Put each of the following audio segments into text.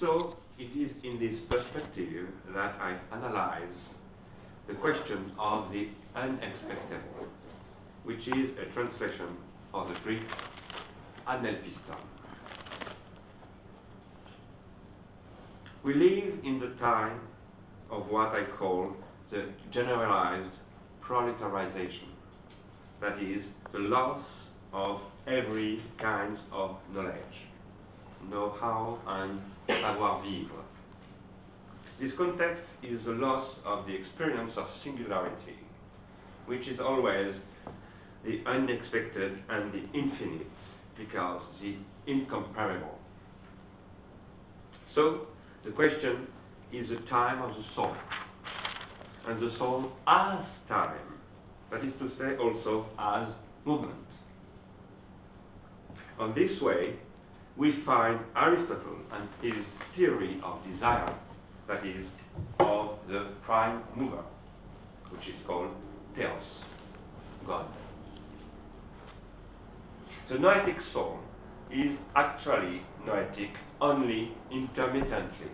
So it is in this perspective that I analyze the question of the unexpected, which is a translation of the Greek anelpiston. We live in the time of what I call the generalized proletarization, that is, the loss of every kind of knowledge, know-how and savoir-vivre. This context is the loss of the experience of singularity, which is always the unexpected and the infinite, because the incomparable. So, the question is the time of the soul. And the soul as time, that is to say, also as movement. On this way, we find Aristotle and his theory of desire, that is, of the prime mover, which is called Theos, God. The noetic soul is actually noetic only intermittently.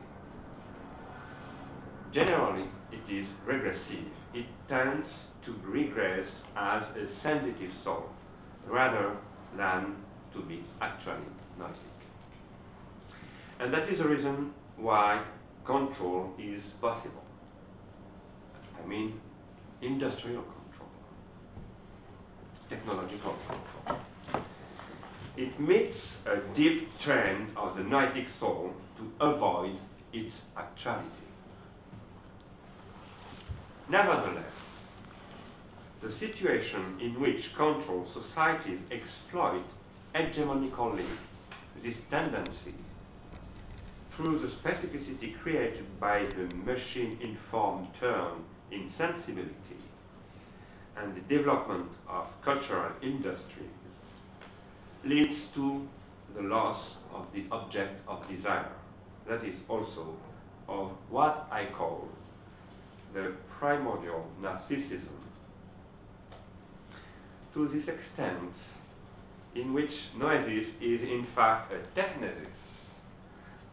Generally, it is regressive. It tends to regress as a sensitive soul rather than to be actually noetic. And that is the reason why control is possible. I mean, industrial control, technological control. It meets a deep trend of the noetic soul to avoid its actuality. Nevertheless, the situation in which control societies exploit hegemonically this tendency through the specificity created by the machine-informed turn in sensibility and the development of cultural industries leads to the loss of the object of desire. That is also of what I call the primordial narcissism. To this extent, in which noesis is in fact a technesis,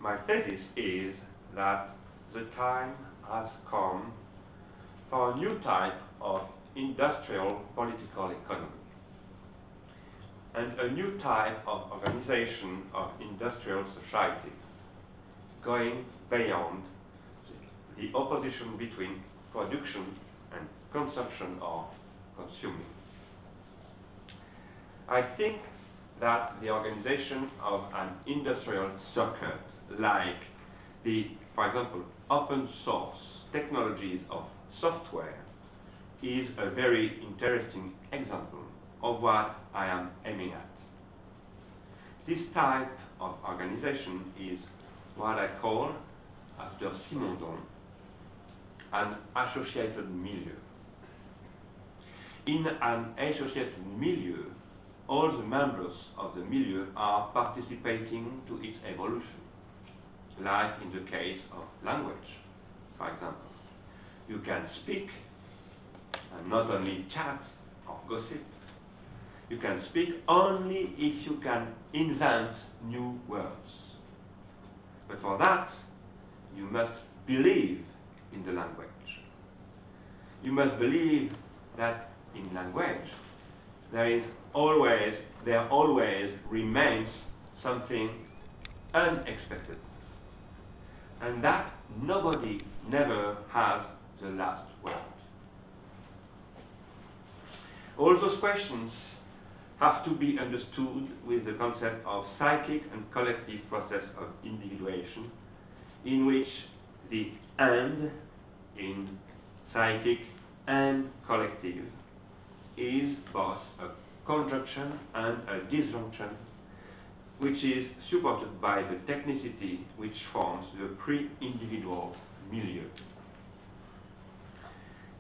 my thesis is that the time has come for a new type of industrial political economy and a new type of organization of industrial society going beyond the opposition between production and consumption or consuming. I think that the organization of an industrial circuit like the, for example, open source technologies of software is a very interesting example of what I am aiming at. This type of organization is what I call, after Simondon, an associated milieu. In an associated milieu, all the members of the milieu are participating to its evolution, like in the case of language, for example. You can speak and not only chat or gossip, you can speak only if you can invent new words. But for that, you must believe in the language. You must believe that in language there is always, there always remains something unexpected. And that nobody never has the last word. All those questions have to be understood with the concept of psychic and collective process of individuation, in which the and in psychic and collective is both a conjunction and a disjunction, which is supported by the technicity which forms the pre-individual milieu.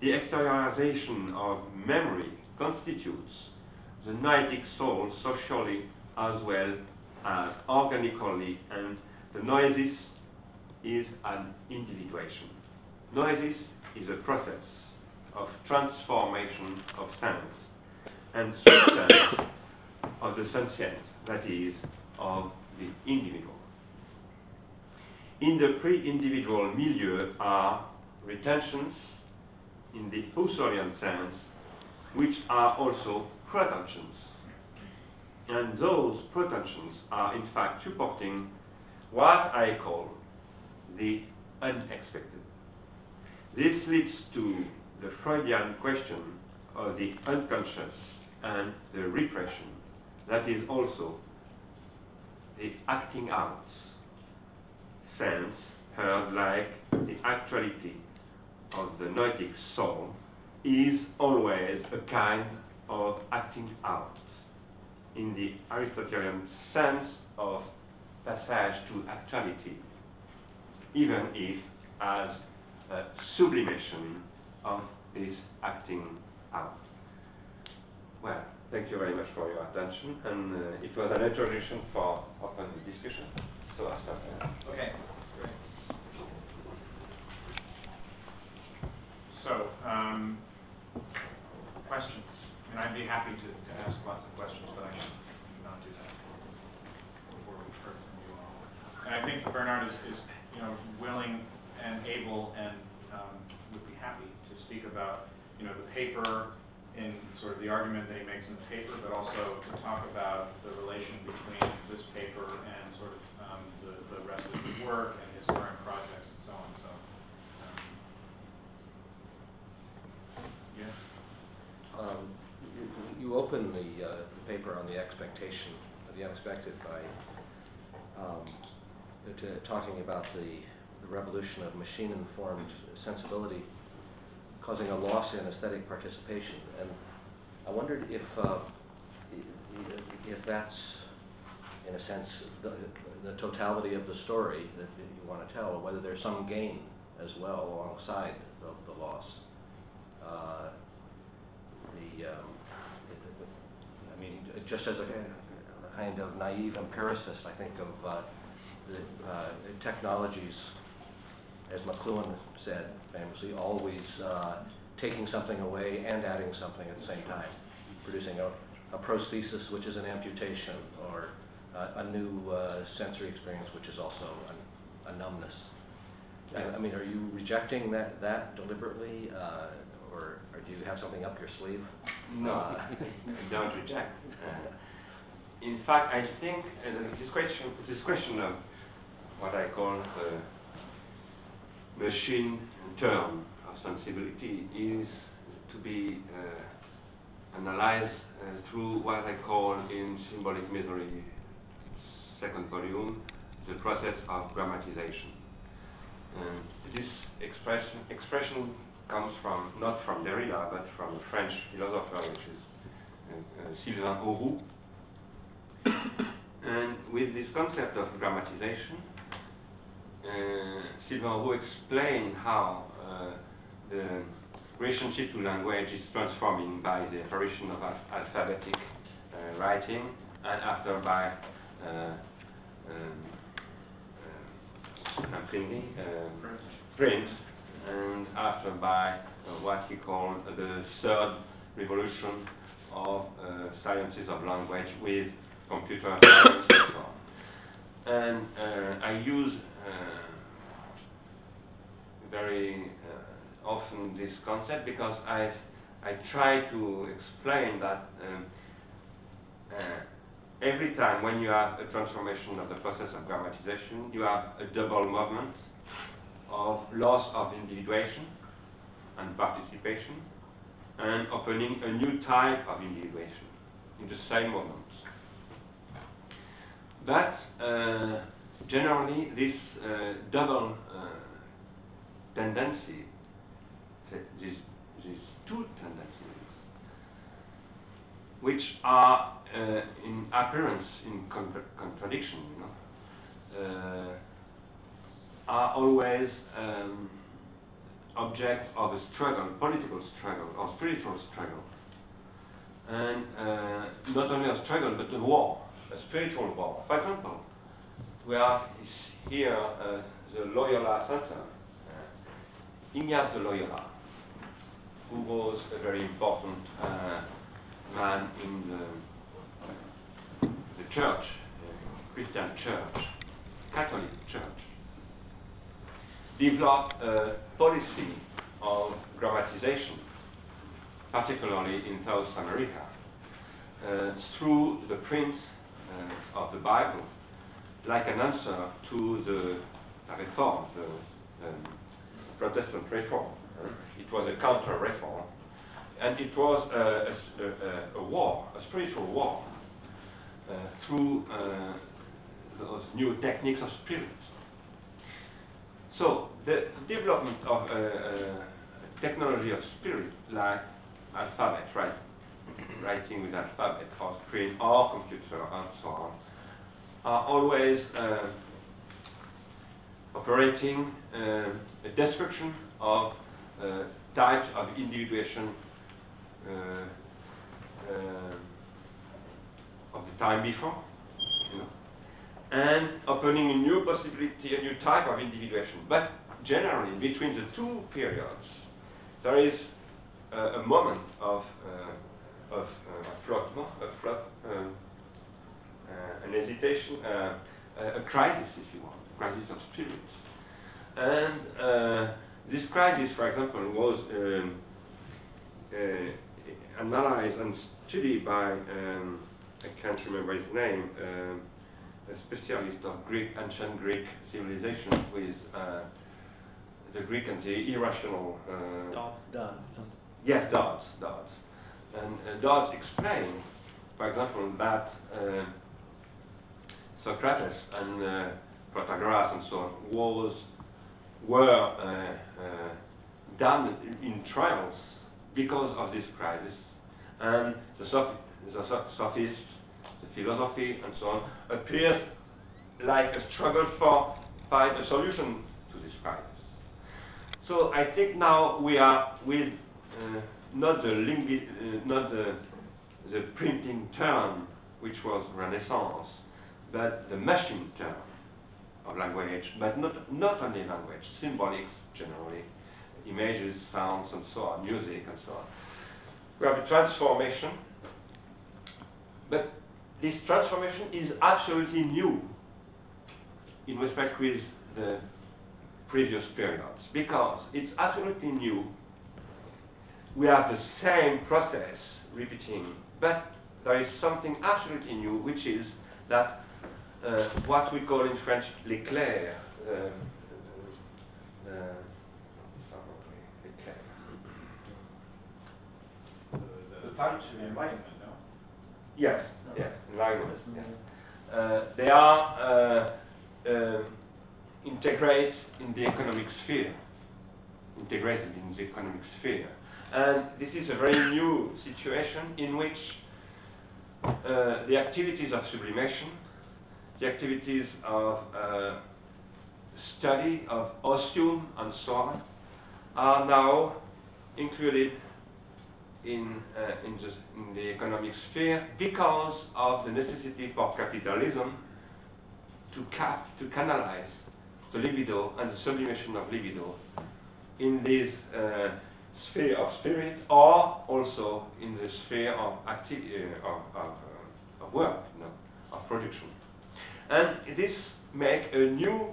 The exteriorization of memory constitutes the noetic soul socially as well as organically, and the noesis is an individuation. Noesis is a process of transformation of sense and substance of the sentient, that is, of the individual. in the pre-individual milieu are retentions in the Husserlian sense, which are also protentions. And those protentions are in fact supporting what I call the unexpected. This leads to the Freudian question of the unconscious and the repression. That is also the acting out sense heard like the actuality of the noetic soul is always a kind of acting out in the Aristotelian sense of passage to actuality, even if as a sublimation of this acting out. Well, thank you very much for your attention, and uh, it was an introduction for open discussion. So I start there. Okay, great. So, um, questions? And I'd be happy to, to ask lots of questions, but I should not do that before we've heard from you all. And I think Bernard is, is you know, willing and able and um, would be happy to speak about, you know, the paper in sort of the argument that he makes in the paper, but also to talk about the relation between this paper and sort of um, the, the rest of his work and his current projects and so on. So, um, yes. Um, you, you open the, uh, the paper on the expectation of the unexpected by um, to, talking about the, the revolution of machine-informed sensibility causing a loss in aesthetic participation. And I wondered if, uh, if that's, in a sense, the, the totality of the story that you want to tell, or whether there's some gain as well alongside the, the loss. Uh, the, um, I mean, just as a, kind of naive empiricist, I think of uh, the uh, technologies as McLuhan said famously, always uh, taking something away and adding something at the same time, producing a, a prosthesis, which is an amputation, or uh, a new uh, sensory experience, which is also a, a numbness. I, I, mean, are you rejecting that, that deliberately, uh, or, or, do you have something up your sleeve? No, uh, I don't reject. in fact, I think this question, this question of what I call machine term of sensibility is to be uh, analyzed uh, through what I call in symbolic misery, second volume, the process of grammatization. And this expression, expression comes from, not from Derrida, but from a French philosopher, which is uh, uh Sylvain Auroux. and with this concept of grammatization, uh, Sylvain Auroux explained how uh, the relationship to language is transforming by the apparition of al alphabetic uh, writing and after by um, um, print, and after by uh, what he called the third revolution of uh, sciences of language with computer science and so on. And uh, I use very uh, often this concept because I I try to explain that um, uh, every time when you have a transformation of the process of grammatization, you have a double movement of loss of individuation and participation and opening a new type of individuation in the same moment. But uh, generally, this uh, double uh, tendency, these, these two tendencies, which are uh, in appearance in contra contradiction, you know, uh, are always um, object of a struggle, political struggle or spiritual struggle. And uh, not only a struggle, but a war, a spiritual war. For example, we have here uh, the Loyola Center Ignace de Loyola, who was a very important uh, man in the, the church, uh, Christian church, Catholic church. developed a policy of grammatization, particularly in South America, uh, through the print uh, of the Bible, like an answer to the reform, the um, Protestant reform. It was a counter-reform, and it was a, a, a, a war, a spiritual war, uh, through uh, those new techniques of spirit. So the development of uh, uh, technology of spirit, like alphabet, right? writing with alphabet or screen or computer and so on, are always uh, operating uh, a destruction of uh, types of individuation uh, uh, of the time before, you know, and opening a new possibility, a new type of individuation. But generally, between the two periods, there is a moment of of uh, flottement, a flot, um, uh, an hesitation, uh, a crisis, if you want, a crisis of spirit. And this crisis, for example, was um, analyzed and studied by, um, I can't remember his name, um, a specialist of Greek, ancient Greek civilization with uh, the Greek and the irrational. Uh, Dodds. Dodds. Yes, Dodds. Dodds. And uh, Dodds explained, for example, that uh, Socrates and uh, Protagoras and so on was, were uh, uh, damned in trials because of this crisis. And the, soph the sophists, the philosophy, and so on, appears like a struggle for find a solution to this crisis. So I think now we are with uh, not the uh, not the, the printing turn, which was Renaissance, but the machine turn of language, but not, not only language, symbolics generally, images, sounds, and so on, music, and so on. We have a transformation, but this transformation is absolutely new in respect with the previous periods, because it's absolutely new we have the same process repeating, but there is something absolutely new, which is that uh, what we call in French l'éclair, uh, uh, the, the punch of enlightenment, no? Yes, yes, enlightenment. Yes. Uh, they are uh, uh, integrated in the economic sphere, integrated in the economic sphere. And this is a very new situation in which uh, the activities of sublimation, the activities of uh, study of otium and so on, are now included in, uh, in, the, in the economic sphere because of the necessity for capitalism to cap, to canalize the libido and the sublimation of libido in this uh, sphere of spirit or also in the sphere of, activity, uh, of, of, uh, of, work, you know, of production. And this make a new,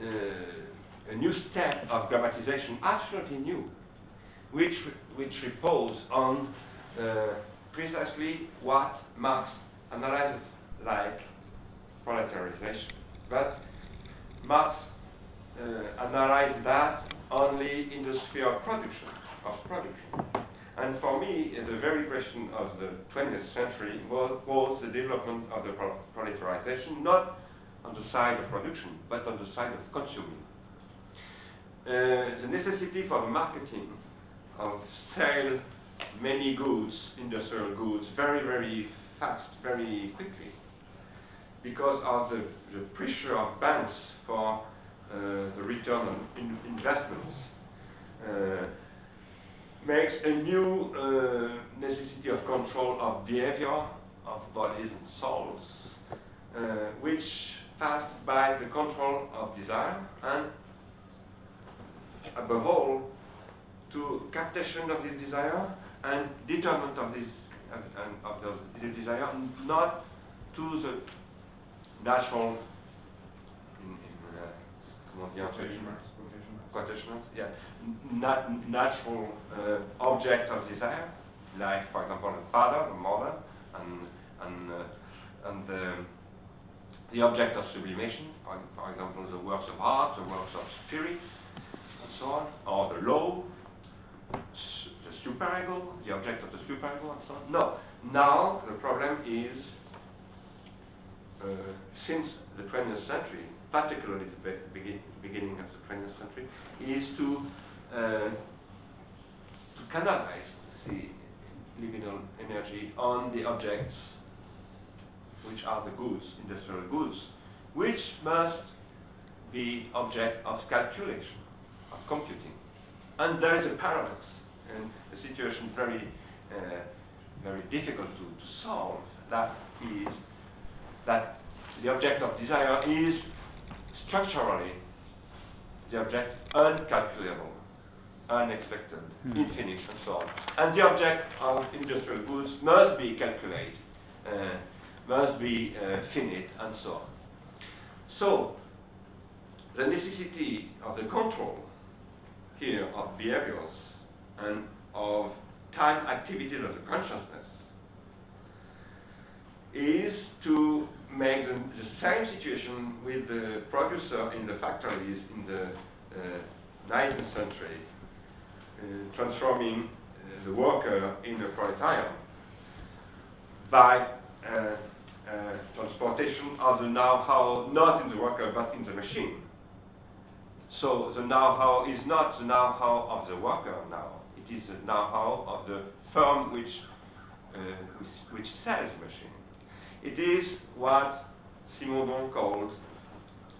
uh, a new step of grammatization, absolutely new, which, which repose on uh, precisely what Marx analyzes like proletarization. But Marx uh, analyzed that only in the sphere of production, of production. And for me, the very question of the 20th century was, was the development of the pro proletarization, not on the side of production, but on the side of consuming. Uh, the necessity for marketing of sale many goods, industrial goods, very, very fast, very quickly, because of the, the pressure of banks for uh, the return on in investments, uh, makes a new uh, necessity of control of behavior of bodies and souls, which passed by the control of desire and above all to captation of this desire and determinant of this uh, of the, the desire not to the natural Quotation marks, quotation marks. quotation marks, yeah, nat- natural uh, object of desire, like, for example, the father, the mother, and, and, uh, and the, the object of sublimation, for, for example, the works of art, the works of spirit, and so on, or the law, the superego, the object of the superego, and so on. No, now the problem is uh, since the 20th century, particularly the be- beginning of the 20th century, is to uh, to canalize the libido energy on the objects which are the goods, industrial goods, which must be object of calculation, of computing. And there is a paradox, and a situation very, uh, very difficult to, to solve. That is that the object of desire is structurally the object uncalculable, unexpected, Hmm. infinite, and so on. And the object of industrial goods must be calculated, uh, must be uh, finite, and so on. So, the necessity of the control here of behaviors and of time activities of the consciousness is to make the, the same situation with the producer in the factories in the uh, 19th century, uh, transforming uh, the worker in a proletariat by uh, uh, transportation of the know-how not in the worker but in the machine. So the know-how is not the know-how of the worker now. It is the know-how of the firm which, uh, which, which sells the machine. It is what Simondon calls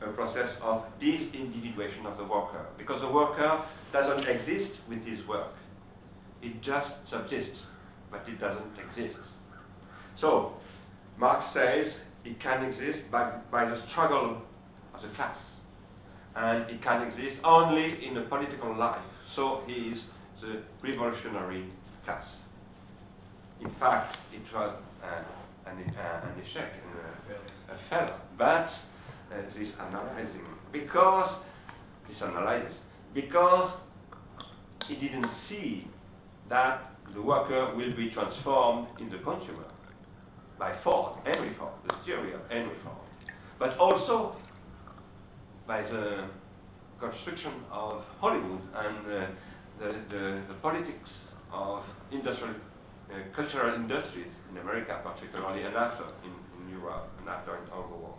a process of disindividuation of the worker, because the worker doesn't exist with his work. It just subsists, but it doesn't exist. So, Marx says it can exist by, by the struggle of the class, and it can exist only in a political life. So he is the revolutionary class. In fact, it was uh, an, uh, an échec, uh, a failure. But uh, this analyzing, because this analysis, because he didn't see that the worker will be transformed in the consumer. By Ford, Henry Ford, the theory of Henry Ford, but also by the construction of Hollywood and uh, the, the, the politics of industrial, uh, cultural industries in America particularly, and after in, in Europe, and after in all the world.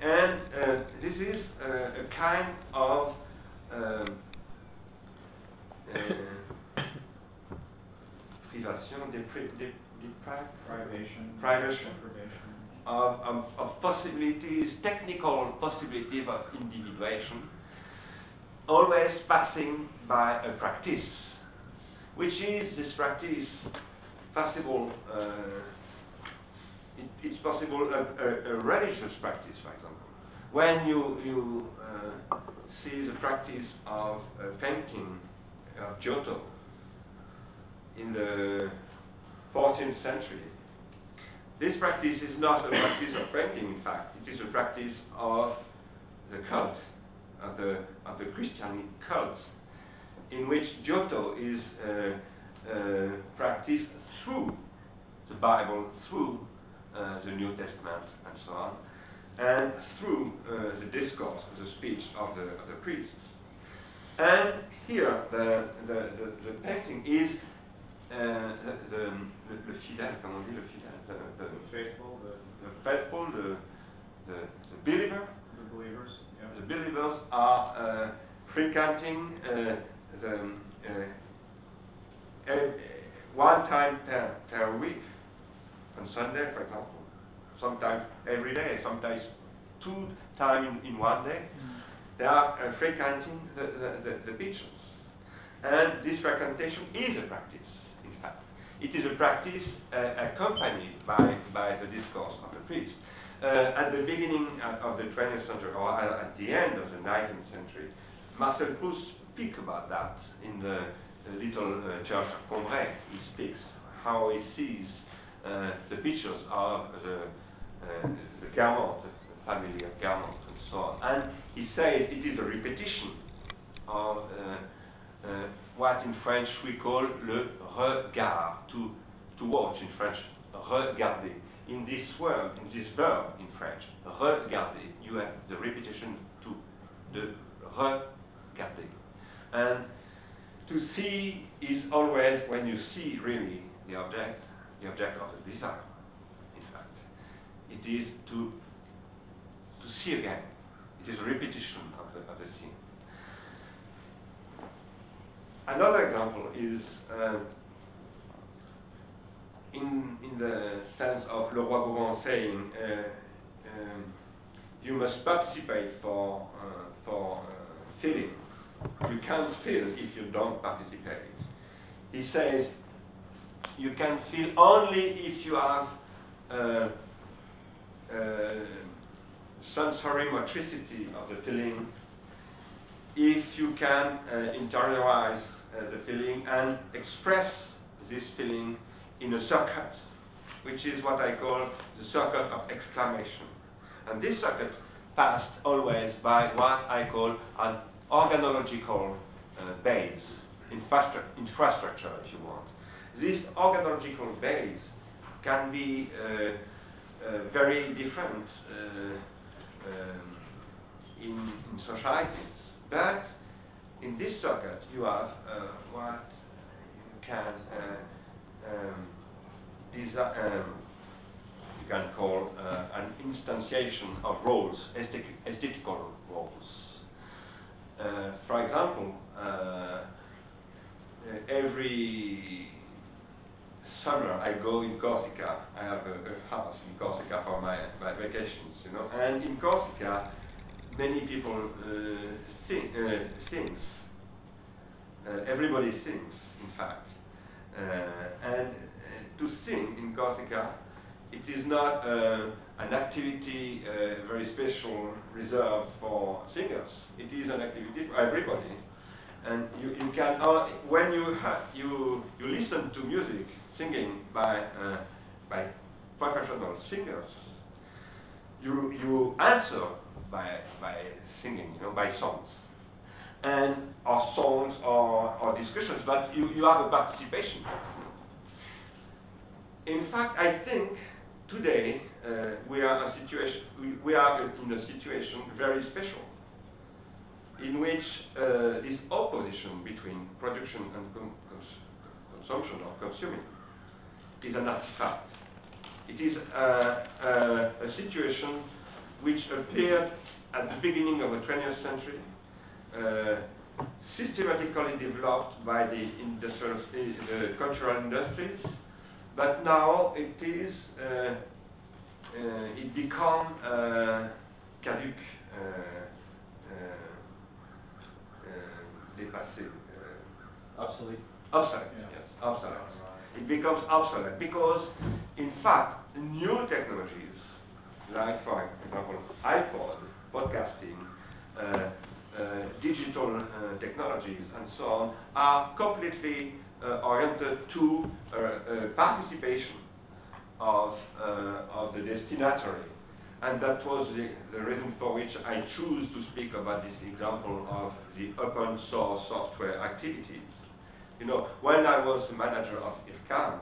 And uh, this is uh, a kind of um, uh, privation, depri- dep- deprive- Privation. Privation. Of, of, of possibilities, technical possibilities of individuation, always passing by a practice, which is this practice possible, uh, it, it's possible a, a, a religious practice, for example. When you, you uh, see the practice of uh, painting of Giotto in the 14th century, this practice is not a practice of painting, in fact. It is a practice of the cult, of the, of the Christian cult, in which Giotto is uh, uh, practiced through the Bible, through uh, the New Testament, and so on, and through uh, the discourse, the speech of the, of the priests. And here, the, the, the, the painting is uh, the, the, le, le fidèle, on dit le fidèle, the, the, The faithful, the, the faithful, the, the, the believer, the believers, yeah. the believers are uh, frequenting uh, the uh, eh, one time per, per week, on Sunday, for example, sometimes every day, sometimes two times in, in one day. They are uh, frequenting the, the, the, the beaches. And this frequentation is a practice, in fact. It is a practice uh, accompanied by, by the discourse of the priest. Uh, at the beginning uh, of the 20th century, or at the end of the 19th century, Marcel Proust speaks about that in the little church of Combray. He speaks how he sees uh, the pictures of the, uh, the the family of Guermantes, and so on. And he says it is a repetition of uh, what in French we call le regard, to, to watch in French, regarder. In this word, in this verb in French, regarder, you have the repetition to, the regarder. And to see is always when you see really the object, the object of the desire, in fact. It is to, to see again. It is a repetition of the, of the scene. Another example is uh, in, in the sense of Leroi-Gourhan saying, uh, um, you must participate for, uh, for uh, feeling. You can't feel if you don't participate. He says, you can feel only if you have uh, uh, sensory motricity of the feeling, if you can uh, interiorize uh, the feeling and express this feeling in a circuit, which is what I call the circuit of exclamation. And this circuit passed always by what I call an organological uh, base, infrastru infrastructure, if you want. This organological base can be uh, uh, very different uh, um, in, in societies, but in this circuit you have uh, what you can um, um, you can call uh, an instantiation of roles, aesthetic, aesthetical roles. Uh, for example, uh, every summer I go in Corsica. I have a, a house in Corsica for my, my vacations, you know. And in Corsica, many people uh, sing, uh. Uh, everybody sings, in fact. and to sing in Corsica, it is not an activity uh, very special reserved for singers. It is an activity for everybody. And you, you can, uh, when you, you, you listen to music, singing by, uh, by professional singers, you, you answer by, by singing, you know, by songs. And or songs or, discussions, but you have a participation. In fact, I think today uh, we are a situation we, we, are in a situation very special in which uh, this opposition between production and consumption or consuming is an artifact. It is a, a, situation which appeared at the beginning of the 20th century, uh, systematically developed by the cultural industries, but now it is uh, uh, it become uh, caduc, dépassé, obsolete. Obsolete, yeah. yes, obsolete. It becomes obsolete because, in fact, new technologies, like for example iPod, podcasting, uh, uh, digital uh, technologies, and so on, are completely oriented to uh, uh, participation of, of the destinatory. And that was the, the, reason for which I choose to speak about this example of the open source software activities. You know, when I was the manager of IRCAM,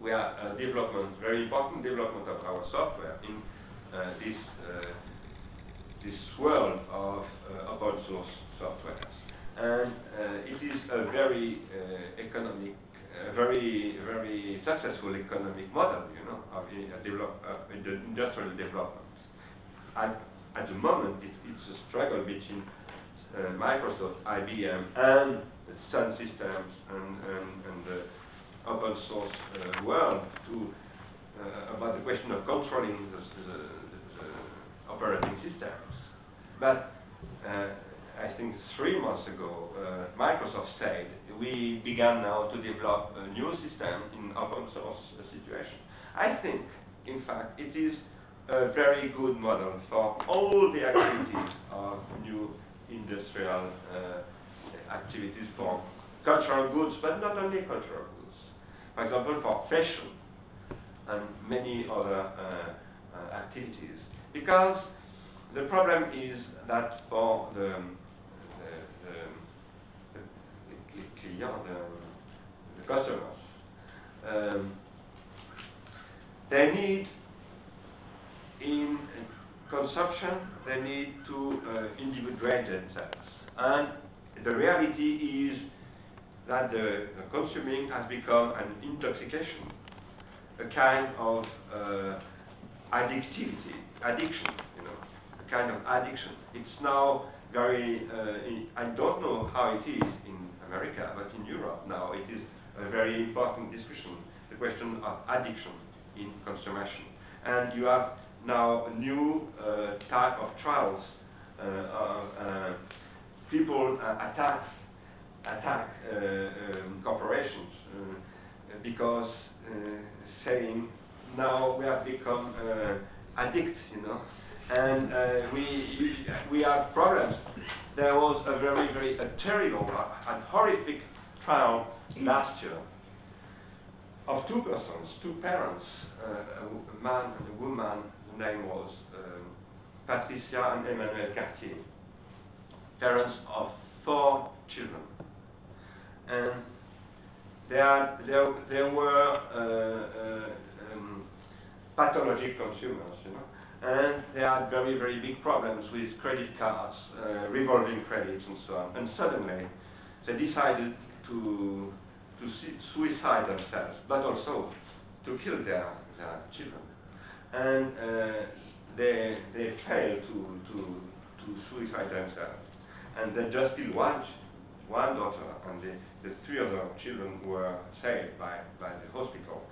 we are a development, very important development of our software in uh, this, uh, this world of uh, open source software and uh, it is a very uh, very very successful economic model, you know, of develop, the industrial development. At, at the moment, it, it's a struggle between uh, Microsoft, IBM, and Sun Systems and, and, and the open source uh, world to uh, about the question of controlling the, the, the operating systems. But I think three months ago, uh, Microsoft said we began now to develop a new system in open source situation. I think, in fact, it is a very good model for all the activities of new industrial uh, activities for cultural goods, but not only cultural goods. For example, for fashion and many other uh, uh, activities. Because the problem is that for the the, the, the, the, the customers, um, they need in consumption, they need to uh, individuate themselves. And the reality is that the, the consuming has become an intoxication, a kind of uh, addictivity, addiction, you know, a kind of addiction. It's now very, uh, I don't know how it is in America, but in Europe now it is a very important discussion, the question of addiction in consumption. And you have now a new uh, type of trials uh, uh, people attack attack um, corporations because saying now we have become addicts, you know, and uh, we we have problems. There was a very very a terrible and horrific trial last year of two persons, two parents, uh, a man and a woman. Whose name was um, Patricia and Emmanuel Cartier, parents of four children. And they, are, they, they were uh, uh, um, pathologic consumers, you know, and they had very, very big problems with credit cards, uh, revolving credits, and so on. And suddenly, they decided to to suicide themselves, but also to kill their, children and uh, they they failed to to to suicide themselves, and they just killed one one daughter, and the, three other children were saved by by the hospital.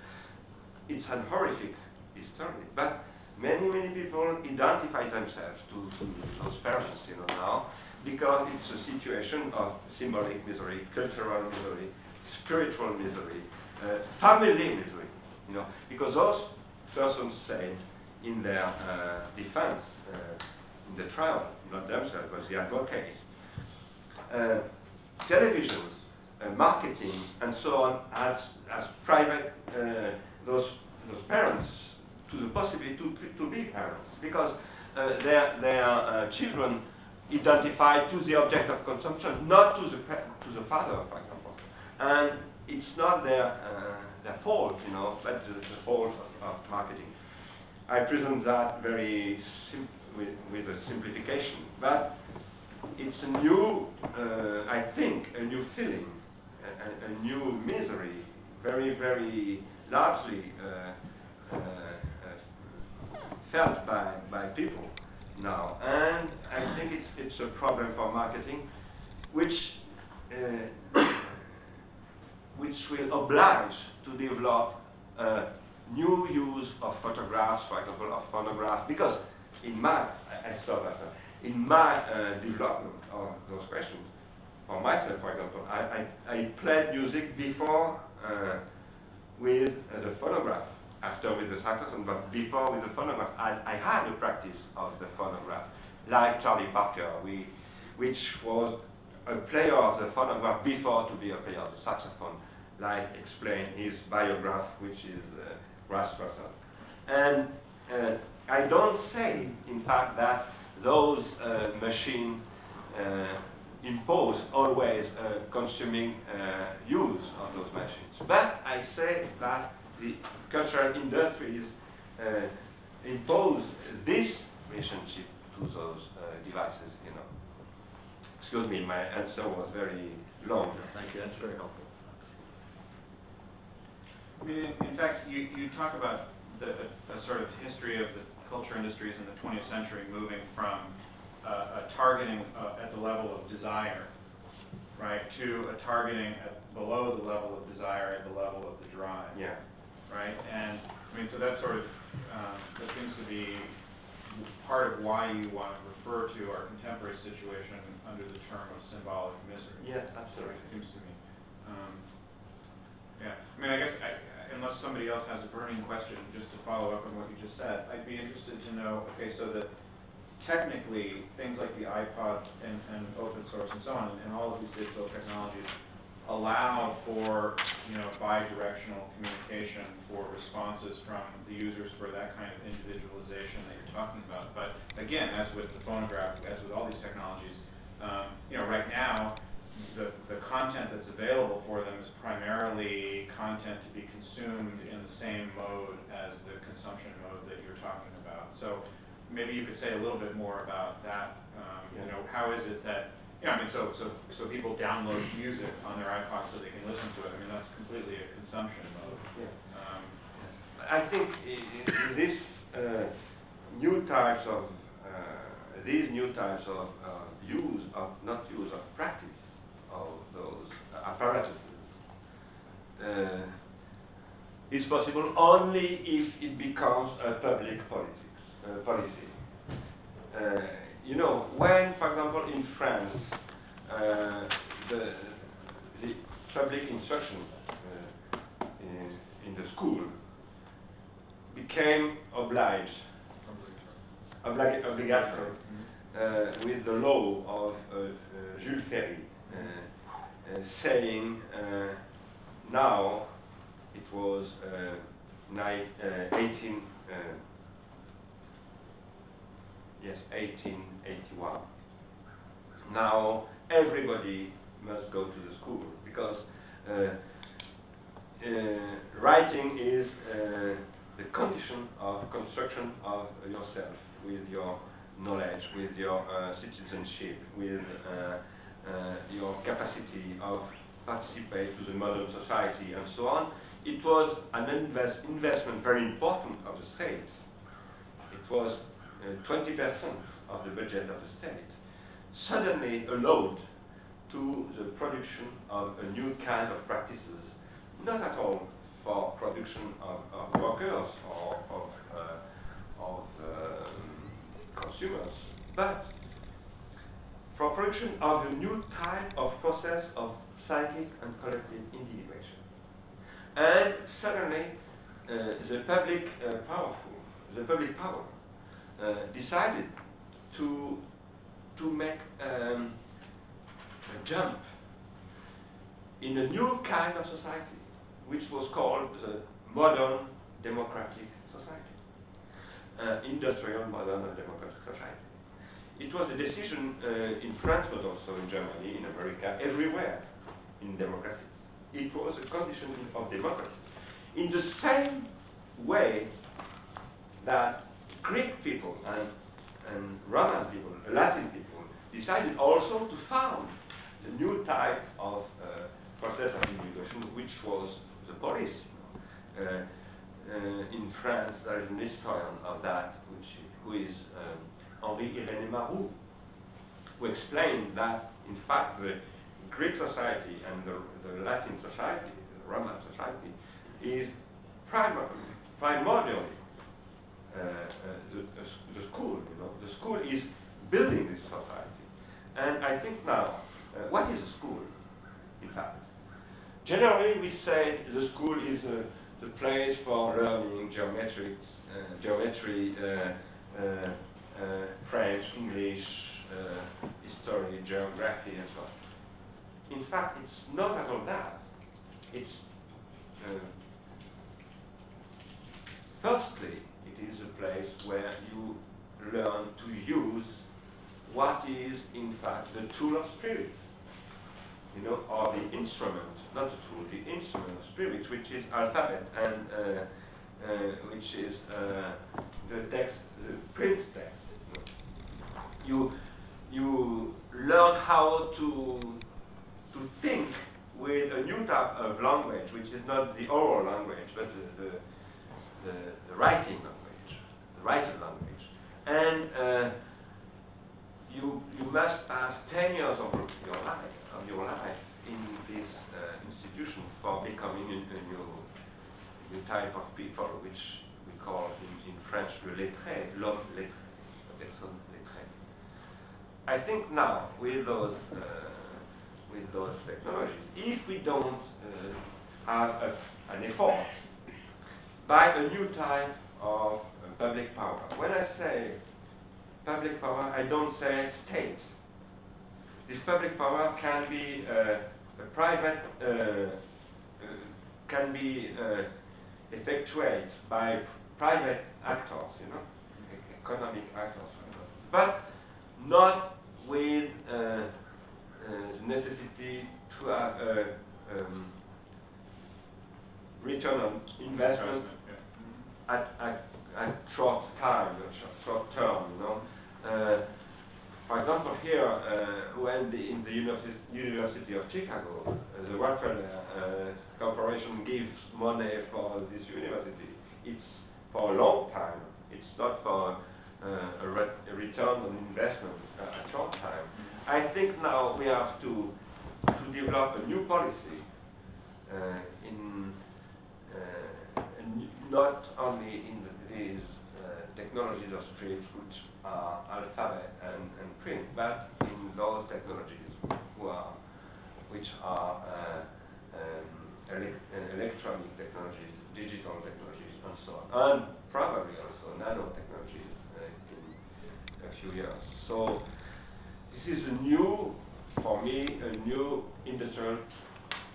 It's a horrific history, but many many people identify themselves to, to those parents, you know now, because it's a situation of symbolic misery, cultural misery, spiritual misery, uh, family misery, you know, because those persons said in their uh, defense uh, in the trial, not themselves, but the advocates. Uh, televisions, uh, marketing, and so on, as, as private, uh, those, those parents to the possibility to, to be parents, because uh, their, their children identify to the object of consumption, not to the, to the father, for example. And it's not their, their fault, you know, but the, the fault of, of marketing. I present that very with, with a simplification, but it's a new, uh, I think, a new feeling, a, a, new misery, very, very largely uh, uh, uh, felt by, by people now. And I think it's, it's a problem for marketing, which, uh, which will oblige to develop new use of photographs, for example, of phonographs, because in my, I, I saw that, uh, in my uh, development of those questions, for myself, for example, I, I, I played music before uh, with uh, the phonograph, after with the saxophone, but before with the phonograph. I, I had a practice of the phonograph, like Charlie Parker, we, which was a player of the phonograph before to be a player of the saxophone, like explain his biograph, which is uh. And uh, I don't say, in fact, that those uh, machines uh, impose always consuming uh, use of those machines. But I say that the cultural industries uh, impose this relationship to those uh, devices, you know. Excuse me, my answer was very long. Thank you, that's very helpful. In, in fact, you, you talk about the a, a sort of history of the culture industries in the 20th century moving from uh, a targeting uh, at the level of desire, right, to a targeting at below the level of desire at the level of the drive. Yeah. Right? And I mean, so that sort of um, that seems to be part of why you want to refer to our contemporary situation under the term of symbolic misery. Yes, absolutely. It seems to me. Um, yeah. I mean, I guess I, unless somebody else has a burning question, just to follow up on what you just said, I'd be interested to know, okay, so that technically things like the iPod and, and open source and so on, and, and all of these digital technologies allow for, you know, bi-directional communication for responses from the users for that kind of individualization that you're talking about. But again, as with the phonograph, as with all these technologies, um, you know, right now, the, the content that's available for them is primarily content to be consumed in the same mode as the consumption mode that you're talking about. So maybe you could say a little bit more about that. Um, you know, how is it that, yeah, I mean, so, so, so people download music on their iPod so they can listen to it. I mean, that's completely a consumption mode. Yeah. Um, I think i- i- these uh, new types of uh, these new types of uh, use of not use of practice of those apparatuses uh, is possible only if it becomes a public politics, uh, policy. You know, when, for example, in France, uh, the, the public instruction uh, in, in the school became obliged, oblig- obligatory, uh, with the law of uh, uh, Jules Ferry, uh, uh, saying uh, now it was uh, uh, 18, uh, yes, 1881. Now everybody must go to the school because uh, uh, writing is uh, the condition of construction of yourself with your knowledge, with your uh, citizenship, with your capacity of participate to the modern society and so on. It was an invest investment very important of the state. It was 20% of the budget of the state. Suddenly allowed to the production of a new kind of practices, not at all for production of, of workers or of, uh, of um, consumers, but for production of a new type of process of psychic and collective individuation. And suddenly, uh, the public uh, powerful, the public power, uh, decided to to make um, a jump in a new kind of society, which was called uh, modern democratic society, uh, industrial modern democratic society. It was a decision uh, in France, but also in Germany, in America, everywhere in democracy. It was a condition of democracy. In the same way that Greek people and, and Roman people, Latin people, decided also to found a new type of uh, process of individuation, which was the polis. Uh, uh, in France, there is an historian of that, which, who is um, Henri Irénée Marrou, who explained that, in fact, the Greek society and the, the Latin society, the Roman society, is primordially the, the, the school. You know, the school is building this society, and I think now, uh, what is a school? In fact, generally we say the school is the place for learning geometrics, uh, geometry, uh, uh, uh, French, English, uh, history, geography, and so on. In fact, it's not at all that. It's uh, firstly, is a place where you learn to use what is in fact the tool of spirit, you know, or the instrument, not the tool, the instrument of spirit, which is alphabet and uh, uh, which is uh, the text, the print text. You you learn how to to think with a new type of language, which is not the oral language, but the, the, the, the writing written language. And uh, you, you must pass 10 years of your life, of your life in this uh, institution for becoming a, a new, new type of people, which we call in, in French le lettré, l'homme lettré, la personne. I think now with those uh, with those technologies, if we don't uh, have a, an effort by a new type of public power. When I say public power, I don't say state. This public power can be uh, a private, uh, uh, can be uh, effectuated by private actors, you know, economic actors, but not with uh, uh, the necessity to have a um, return on investment at, at, at short time, uh, short, short term, you know. Uh, for example, here, uh, when the, in the University, of Chicago, uh, the Rockefeller uh, Corporation gives money for this university, it's for a long time. It's not for uh, a, re a return on investment uh, at short time. I think now we have to to develop a new policy uh, in uh, not only in these uh, technologies of streets which are alphabet and, and print, but in those technologies who are, which are uh, um, uh, electronic technologies, digital technologies, and so on, and probably also nanotechnologies uh, in a few years. So this is a new, for me, a new industrial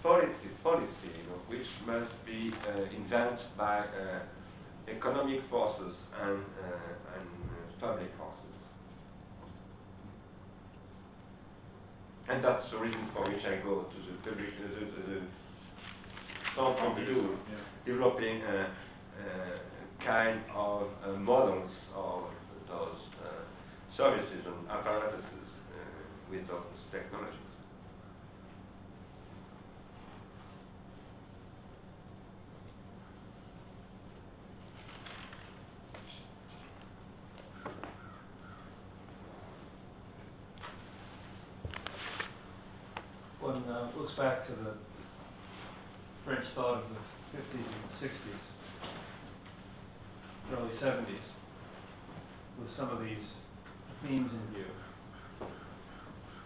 policy, policy you know, which must be uh, invented by uh, economic forces and, uh, and uh, public forces. And that's the reason for which I go to the public, uh, the, the, the Centre Pompidou, Yeah. developing a, a kind of uh, models of those uh, services and apparatuses uh, with those technologies. One uh, looks back to the French thought of the 50s and 60s, early 70s, with some of these themes in view.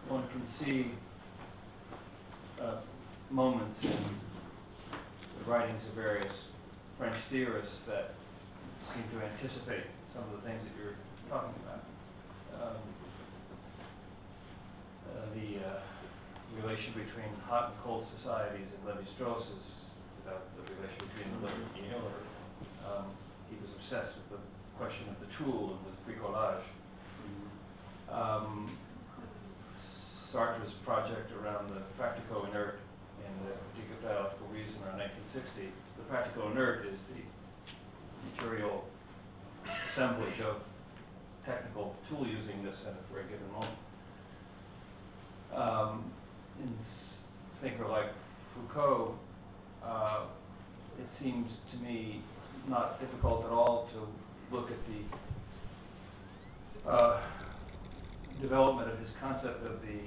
One can see uh, moments in the writings of various French theorists that seem to anticipate some of the things that you're talking about. Um, uh, the uh, relation between hot and cold societies in Levi-Strauss's, about the relation between the living and the Miller. Um, he was obsessed with the question of the tool and with bricolage. Um, Sartre's project around the practico inert in the Critique of Dialectical Reason around 1960, the practico inert is the material assemblage of technical tool usingness at a given moment. Um, in s- thinker like Foucault, uh, it seems to me not difficult at all to look at the uh, development of his concept of the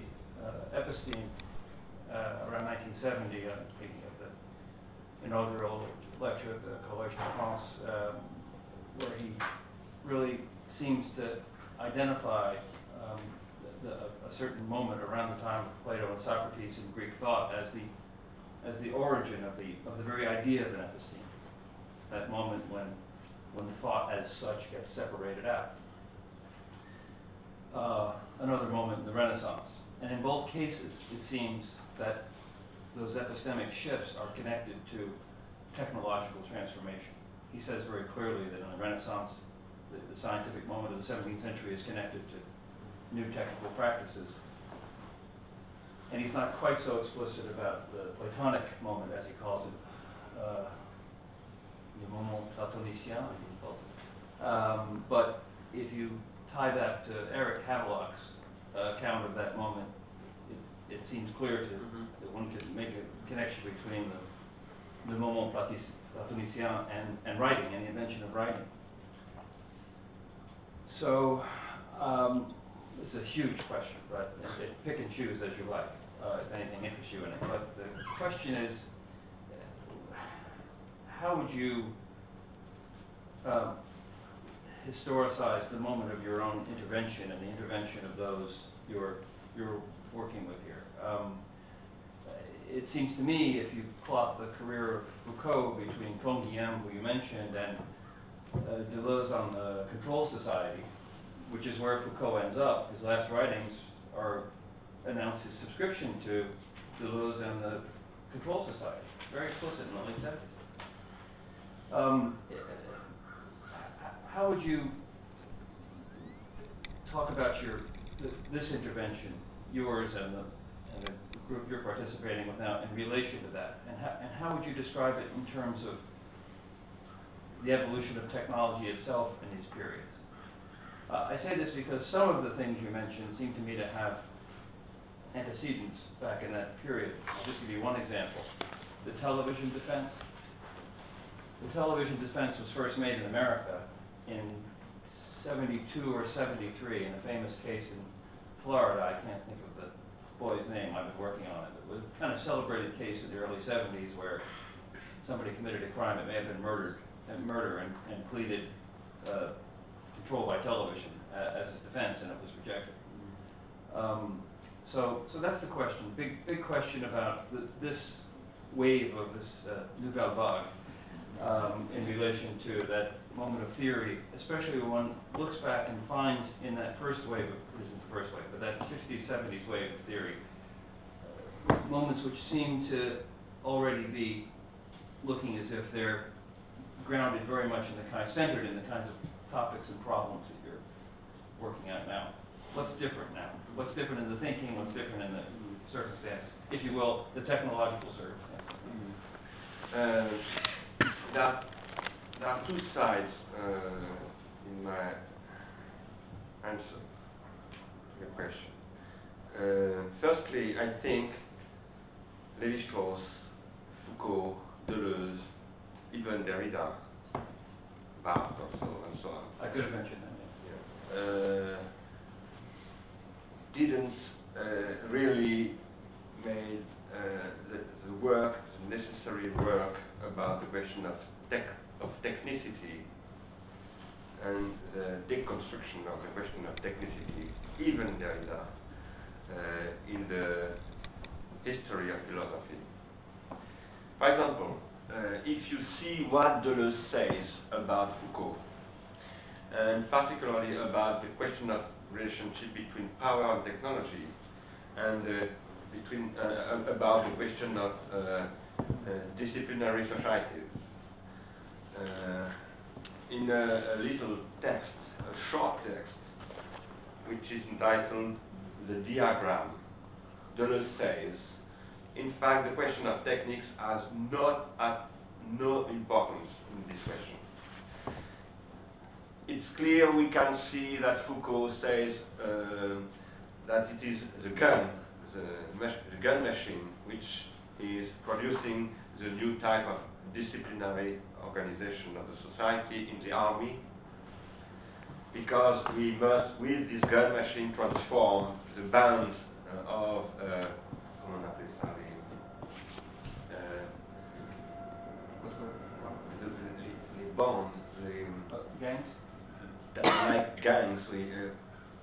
uh, episteme uh, around 1970. I'm thinking of the inaugural lecture at the Collège de France, um, where he really seems to identify um, the, a certain moment around the time of Plato and Socrates in Greek thought as the as the origin of the of the very idea of an episteme. That moment when when thought as such gets separated out. Uh, another moment in the Renaissance, and in both cases, it seems that those epistemic shifts are connected to technological transformation. He says very clearly that in the Renaissance, the, the scientific moment of the 17th century is connected to new technical practices. And he's not quite so explicit about the Platonic moment, as he calls it, uh, le moment platonicien, I think he calls it. Um, but if you tie that to Eric Havelock's uh, account of that moment, it, it seems clear to Mhm. that one can make a connection between the, the moment platis- platonicien and, and writing, and the invention of writing. So, um, it's a huge question, but pick and choose as you like, uh, if anything interests you in it. But the question is, how would you um, historicize the moment of your own intervention and the intervention of those you're you're working with here? Um, it seems to me, if you plot the career of Foucault between Canguilhem, who you mentioned, and uh, Deleuze on the Control Society, which is where Foucault ends up. His last writings are announce his subscription to Deleuze and the Control Society, very explicit in the late. Um, how would you talk about your, th- this intervention, yours and the, and the group you're participating with now in relation to that? And how, and how would you describe it in terms of the evolution of technology itself in these periods? Uh, I say this because some of the things you mentioned seem to me to have antecedents back in that period. I'll just give you one example. The television defense. The television defense was first made in America in 72 or 73 in a famous case in Florida. I can't think of the boy's name. I've been working on it. It was a kind of celebrated case in the early 70s where somebody committed a crime. It may have been murdered, uh, murder, and, and pleaded uh, control by television uh, as his defense, and it was rejected. Um, so, so that's the question. Big, big question about th- this wave of this uh, nouvelle vague um, in relation to that moment of theory, especially when one looks back and finds in that first wave, of, this isn't the first wave, but that 60s, 70s wave of theory, uh, moments which seem to already be looking as if they're grounded very much in the kind, centered in the kinds of topics and problems that you're working on now. What's different now? What's different in the thinking? What's different in the circumstance, if you will, the technological circumstance? Uh, there, there are two sides uh, in my answer to your question. Uh, firstly, I think Lévi-Strauss, Foucault, Deleuze, even Derrida, Barthes also, and so on, I could have mentioned that, yeah. uh, didn't uh, really made uh, the, the work, the necessary work about the question of tech, of technicity and the deconstruction of the question of technicity, even Derrida, uh, in the history of philosophy. For example, if you see what Deleuze says about Foucault, and particularly about the question of relationship between power and technology, and uh, between uh, about the question of uh, uh, disciplinary societies. Uh, in a, a, little text, a short text, which is entitled "The Diagram," Deleuze says, in fact, the question of techniques has not no importance in this question. It's clear we can see that Foucault says uh, that it is the gun, the, the, gun machine, which is producing the new type of disciplinary organization of the society in the army, because we must, with this gun machine, transform the bands uh, of, uh, the, bands, les, Uh, gangs? like gangs, we, uh,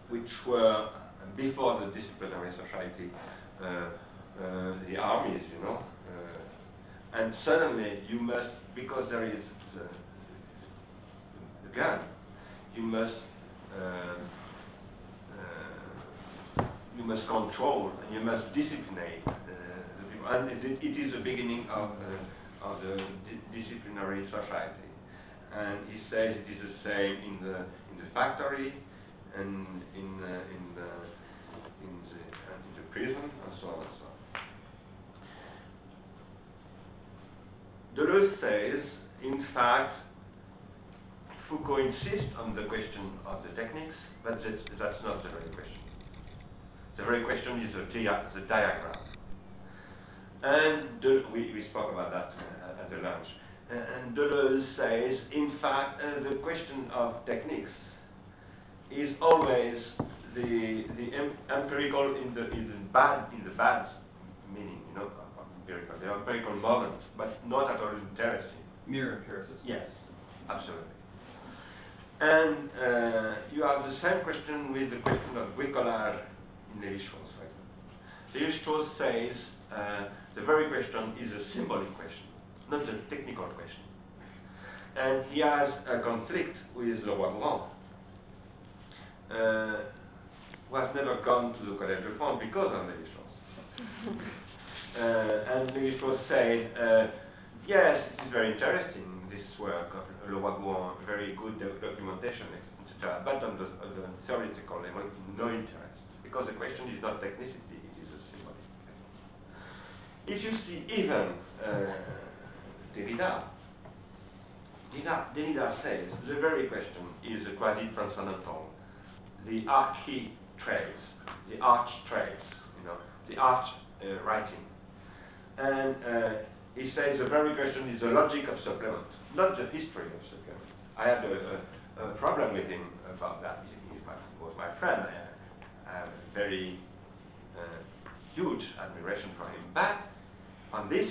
which were before the disciplinary society, uh, uh, the armies, you know. Uh, and suddenly you must, because there is the, the gun, you must uh, uh, you must control and you must discipline uh, the people. And it, it is the beginning of, of the di disciplinary society and he says it is the same in the in the factory and in uh, in the in the uh, in the prison and so on and so on. Deleuze says, in fact, Foucault insists on the question of the techniques, but that's, that's not the very question. The very question is the, dia the diagram. And we, we spoke about that uh, at the lunch. And Deleuze says, in fact, uh, the question of techniques is always the the empirical in the in the bad in the bad meaning, you know, empirical, the empirical moment, but not at all interesting. Mere empiricist. Yes, absolutely. And uh, you have the same question with the question of bricolage in Lévi-Strauss, for example. Lévi-Strauss says uh, the very question is a symbolic question not a technical question. And he has a conflict with Leroi-Gourhan, uh, who has never come to the Collège de France because of Lévi-Strauss. uh, and Lévi-Strauss said, uh, yes, it is very interesting, this work of Leroi-Gourhan, very good documentation, etc. but on the, on the theoretical level, no interest, because the question is not technicity, it is a symbolic. If you see even uh, Derrida, Derrida, says the very question is a quasi-transcendental, the archy traits, the arch traits, you know, the arch uh, writing. And uh, he says the very question is the logic of supplement, not the history of supplement. I had a, a, a problem with him about that. He, he was my friend. I, I have a very uh, huge admiration for him. But on this,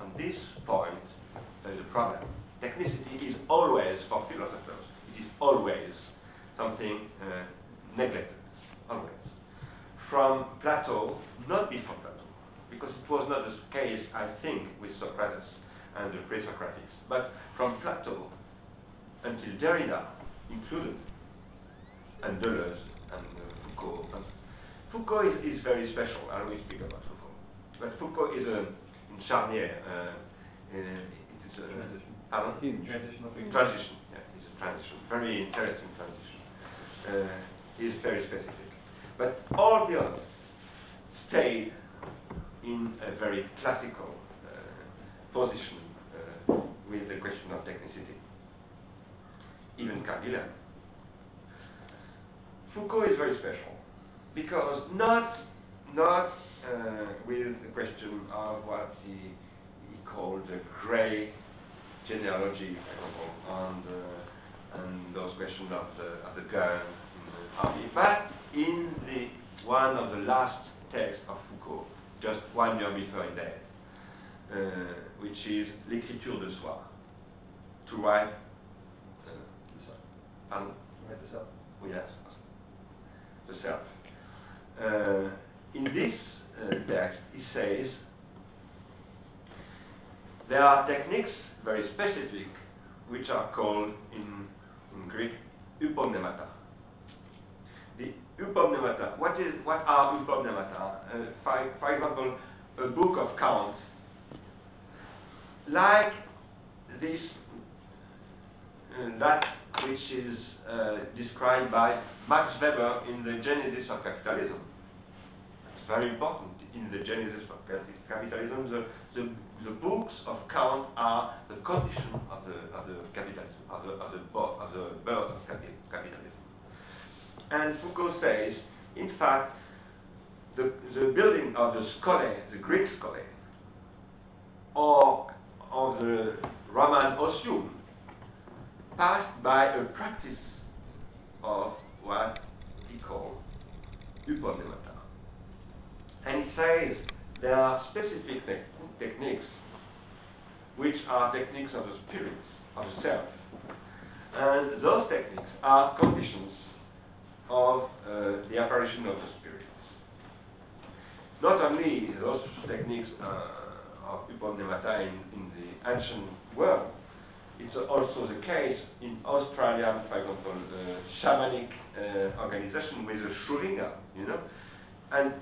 on this point, there is a problem. Technicity is always, for philosophers, it is always something uh, neglected, always. From Plato, not before Plato, because it was not the case, I think, with Socrates and the pre-Socratics, but from Plato until Derrida included, and Deleuze and uh, Foucault. And Foucault is, is, very special. I always speak about Foucault, but Foucault is a in charnière. Uh, uh, it is a transition. Pardon? Transitional. Transition. Yeah, it's a transition. Very interesting transition. Uh, is very specific. But all the others stay in a very classical uh, position uh, with the question of technicity. Even Canguilhem. Foucault is very special because not not uh, with the question of what he, he called the grey genealogy, for example, and, uh, and those questions of the, of the gun in the army, but in the one of the last texts of Foucault, just one year before he died, uh, which is L'écriture de soi, to write. Uh, pardon? Write this up. Oh, yes, the self. Uh, in this uh, text, he says there are techniques very specific which are called in, in Greek hypomnemata. The hypomnemata, what, is, what are hypomnemata? Uh, for, for example, a book of counts, like this, uh, that which is uh, described by Max Weber in the Genesis of Capitalism. Very important in the Genesis of Capitalism. The, the, the books of Kant are the condition of the, of the capitalism, of the, of the, of the birth of capitalism. And Foucault says, in fact, the, the building of the skole, the Greek skole, or of the Roman otium, passed by a practice of what he called hypomnemata. And he says there are specific te techniques which are techniques of the spirit, of the self. And those techniques are conditions of uh, the apparition of the spirit. Not only those techniques uh, of hypomnemata in, in the ancient world, it's also the case in Australia, for example, the shamanic uh, organization with the churinga, you know. And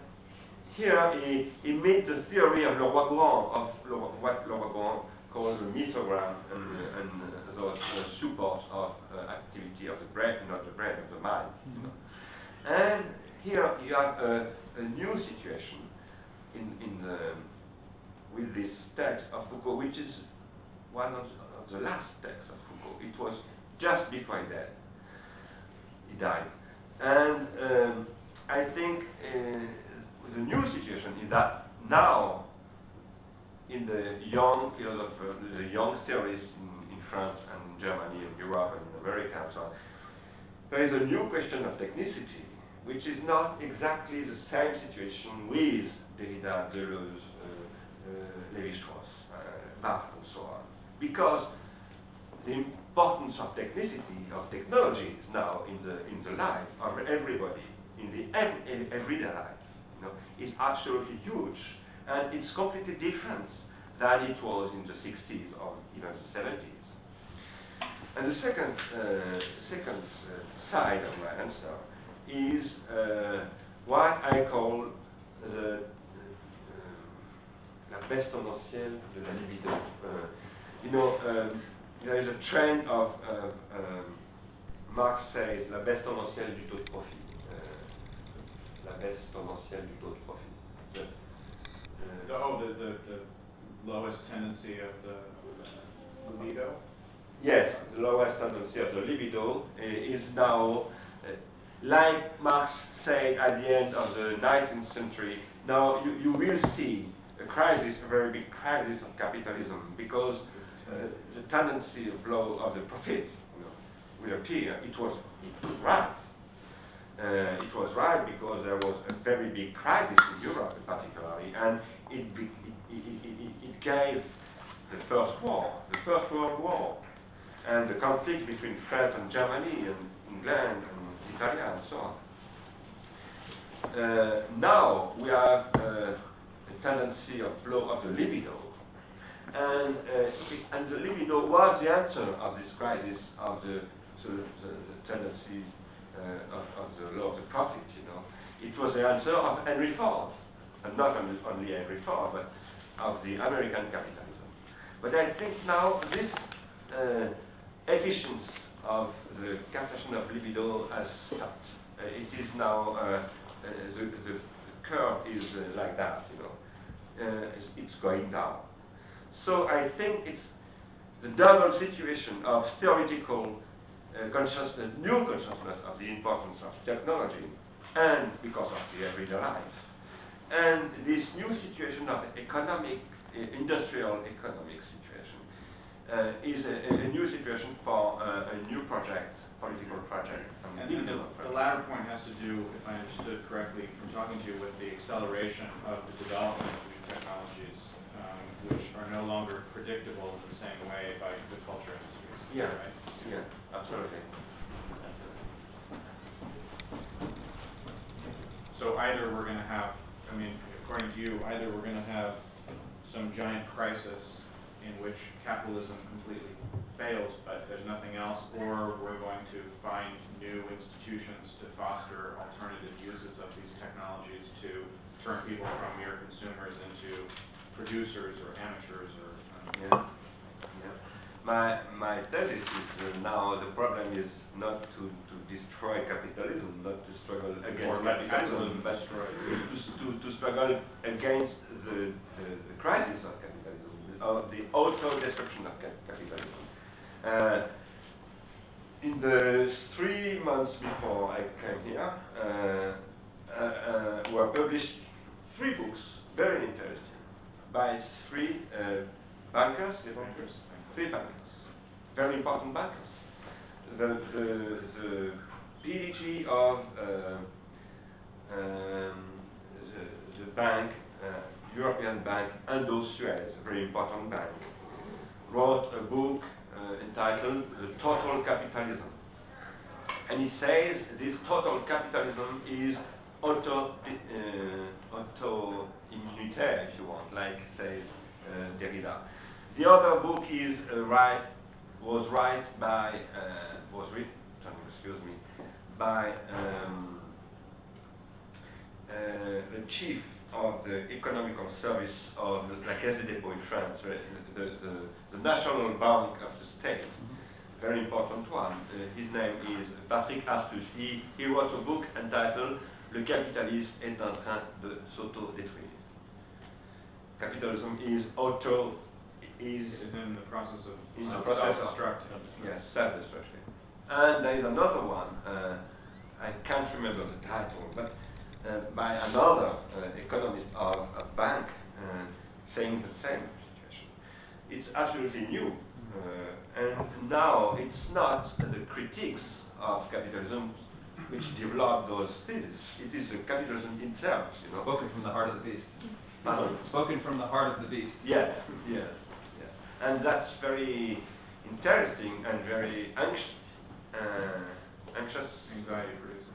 here he, he made the theory of Leroi-Gourhan, of Le, what Leroi-Gourhan called the mythogram and, uh, and uh, those uh, supports of uh, activity of the brain, not the brain, of the mind. You know. And here you have a, a new situation in, in the, with this text of Foucault, which is one of the, the last texts of Foucault. It was just before he died. He died. And um, I think uh, the new situation. Is that now, in the young philosopher, the young theorists in, in France and in Germany and Europe and in America and so on, there is a new question of technicity, which is not exactly the same situation with Derrida, Deleuze, uh, uh, Lévi-Strauss, uh, Barthes, and so on. Because the importance of technicity, of technology is now in the, in the life of everybody, in the ev everyday life, know, is absolutely huge. And it's completely different than it was in the 60s or even the 70s. And the second, uh, second uh, side of my answer is uh, what I call the, uh, la baisse tendancielle de la libido. Uh, you know, um, there is a trend of uh, um, Marx says la baisse tendancielle du taux de profit. Uh, la baisse tendancielle du taux de profit. The, uh, The- Oh, the, the, the lowest tendency of the libido? Yes, the lowest tendency of the libido uh, is now, uh, like Marx said at the end of the 19th century, now you, you will see a crisis, a very big crisis of capitalism, because uh, the tendency of low of the profit you know, will appear. It was, it was right. Uh, it was right because there was a very big crisis in Europe, particularly, and it, it, it, it, gave the First War, the First World War, and the conflict between France and Germany and England and Italy and so on. Uh, now we have uh, a tendency of flow of the libido, and, uh, and the libido was the answer of this crisis of the, the, the, the tendency uh, of, of the law of the profit, you know. It was the answer of Henry Ford, and not only, Henry Ford, but of the American capitalism. But I think now this uh, efficiency of the captation of libido has stopped. Uh, it is now, uh, uh, the, the curve is uh, like that, you know. Uh, it's, going down. So I think it's the double situation of theoretical consciousness, new consciousness of the importance of technology, and because of the everyday life, and this new situation of economic, uh, industrial economic situation, uh, is a, a, new situation for uh, a new project, political project. And the, the, the latter point has to do, if I understood correctly from talking to you, with the acceleration of the development of new technologies, um, which are no longer predictable in the same way by the culture industries. Yeah. Right? Yeah, absolutely. So either we're going to have, I mean, according to you, either we're going to have some giant crisis in which capitalism completely fails, but there's nothing else, or we're going to find new institutions to foster alternative uses of these technologies to turn people from mere consumers into producers or amateurs or. Um, Yeah. My, my thesis is uh, now the problem is not to, to destroy capitalism, not to struggle against Or capitalism but to, to, to struggle against the, the, the crisis of capitalism, of the auto-destruction of cap- capitalism. Uh, in the three months before I came here, uh, uh, uh, were published three books, very interesting, by three uh, bankers, Bankers. Three bankers, very important bankers. The, the, the PDG of uh, um, the, the bank, uh, European Bank, Indo Suez, a very important bank, wrote a book uh, entitled The Total Capitalism. And he says this total capitalism is auto, uh, auto if you want, like says uh, Derrida. The other book is uh, right, was right by, uh, was written, excuse me, by um, uh, the chief of the economical service of the, la Caisse des Dépôts in France, uh, the, the, the national bank of the state very important one. Uh, his name is Patrick Artus. He, he wrote a book entitled Le capitalisme est en train de s'auto-détruire. Capitalism is auto, is, in the process of is the process of self-destruct. yes, self-destruction. And there is another one, uh, I can't remember the title, but uh, by another uh, economist of a bank uh, saying the same situation. It's absolutely new. Uh, and now it's not the critiques of capitalism which develop those theses. It is the capitalism itself, you know. Spoken from the heart of the beast. Pardon? Spoken from the heart of the beast. Yes, yes. And that's very interesting and very anxious. Uh, anxious. Anxiety producing.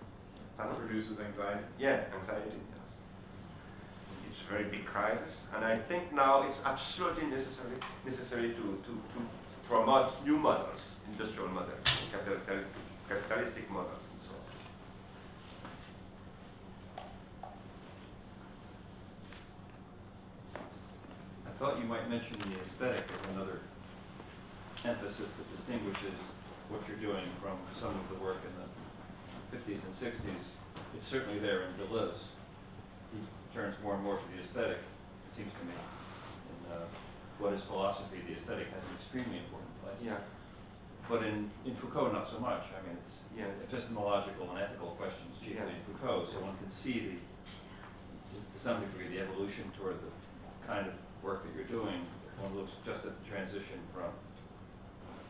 Pardon? Produces anxiety. Yeah, anxiety. Yes. It's a very big crisis, and I think now it's absolutely necessary necessary to, to, to promote new models, industrial models, capitalistic models, and so on. I thought you might mention the aesthetic as another emphasis that distinguishes what you're doing from some of the work in the fifties and sixties, it's certainly there in Deleuze. He turns more and more to the aesthetic, it seems to me. In uh, What is Philosophy, the aesthetic has an extremely important place. Yeah. But in, in Foucault, not so much. I mean, it's Yeah. epistemological and ethical questions chiefly Yeah. in Foucault, so one can see the, to some degree, the evolution toward the kind of work that you're doing. One looks just at the transition from,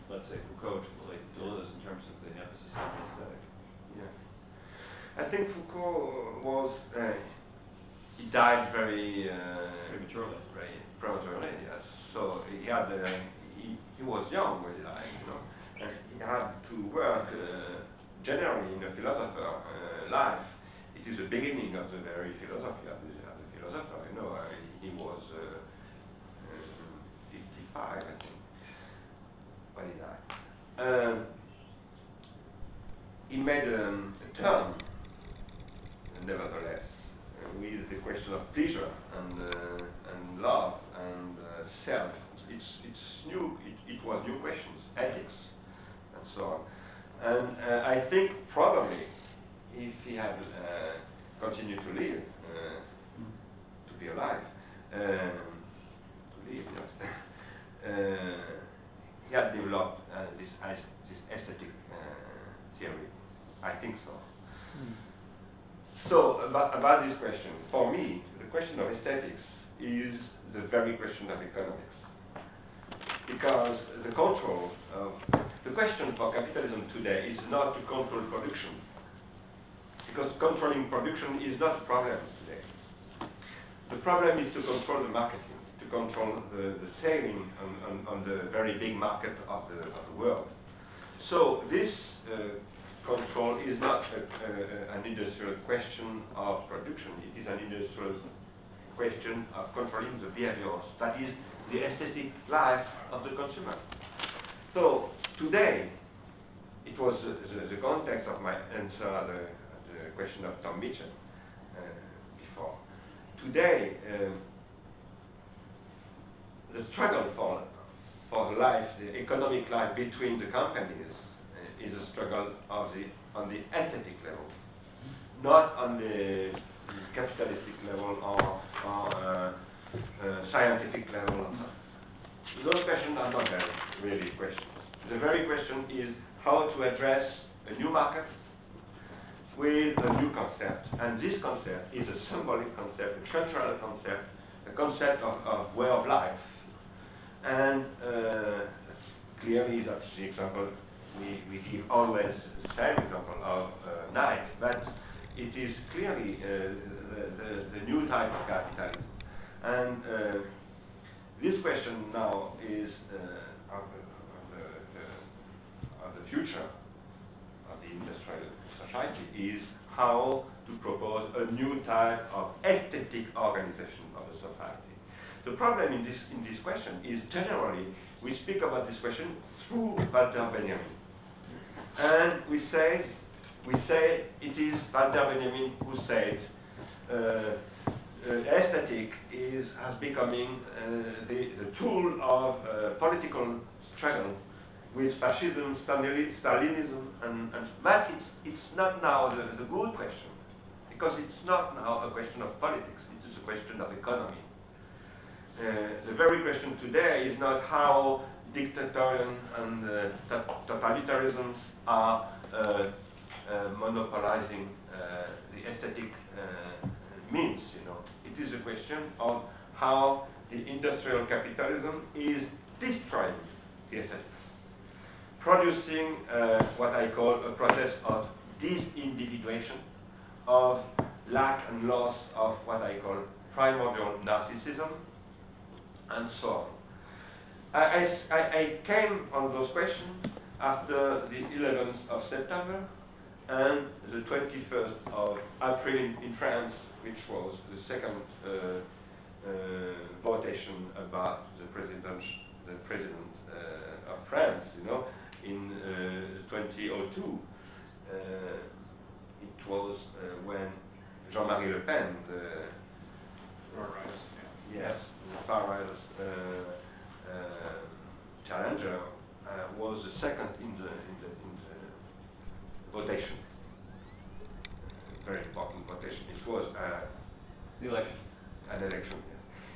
let's say, Foucault to late Deleuze in terms of the emphasis on the aesthetic. Yeah. I think Foucault was, uh, he died very, uh, Prematurely. very prematurely, yes. So he had, uh, he, he was young when he died, you know, and he had to work uh, generally in a philosopher uh, life. It is the beginning of the very philosophy of the, of the philosopher, you know. Uh, he was 55, I think, he made um, a turn, nevertheless, with the question of pleasure and, uh, and love and uh, self. It's, it's new, it, it was new questions, ethics, and so on. And uh, I think probably if he had uh, continued to live, uh, to be alive, um, to live, yes, uh, he had developed uh, this, this aesthetic uh, theory. I think so. So, about, about this question, for me, the question of aesthetics is the very question of economics. Because the control of, the question for capitalism today is not to control production. Because controlling production is not the problem today. The problem is to control the marketing, control the, the selling on, on, on the very big market of the, of the world. So this uh, control is not a, an industrial question of production. It is an industrial question of controlling the behaviors. That is the aesthetic life of the consumer. So today, it was uh, the, the context of my answer at the, the question of Tom Mitchell uh, before. Today, um, the struggle for for life, the economic life between the companies uh, is a struggle of the on the aesthetic level, not on the capitalistic level or, or uh, uh, scientific level. Those questions are not very really questions. The very question is how to address a new market with a new concept. And this concept is a symbolic concept, a cultural concept, a concept of, of way of life. And uh, clearly that's the example we, we give always the same example of uh, Nike, but it is clearly uh, the, the, the new type of capitalism. And this question now is of, the, the future of the industrial society is how to propose a new type of aesthetic organization of the society. The problem in this, in this question is generally we speak about this question through Walter Benjamin. And we say, we say it is Walter Benjamin who said uh, uh, aesthetic is has becoming uh, the, the tool of uh, political struggle with fascism, Stalinism, and, and but it's, it's not now the, the good question because it's not now a question of politics; it is a question of economy. Uh, the very question today is not how dictatorial and uh, to- totalitarianisms are uh, monopolizing the aesthetic means. You know, it is a question of how the industrial capitalism is destroying the aesthetics, producing what I call a process of disindividuation, of lack and loss of what I call primordial narcissism, and so on. I, I I- came on those questions after the 11th of September and the 21st of April in, France, which was the second uh, uh, votation about the president, the president uh, of France, you know, in uh, 2002. Uh, it was uh, when Jean-Marie Le Pen, the. Yes, the far right uh, uh, challenger uh, was the second in the, in the, in the votation. Very important votation. It was uh, The election. an election.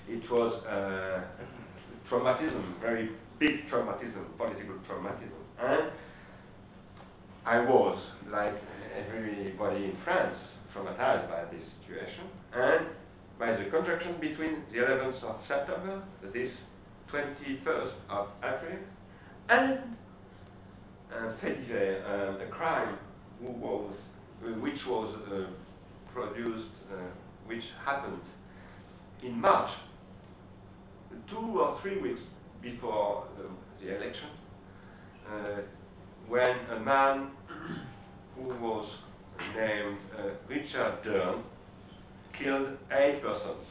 yes. It was uh, traumatism, very big traumatism, political traumatism. And I was, like everybody in France, traumatized by this situation and by the contraction between the 11th of September, this 21st of April, and uh, divers, uh, a crime was, which was uh, produced, which happened in March, two or three weeks before uh, the election, uh, when a man who was named uh, Richard Durn killed eight persons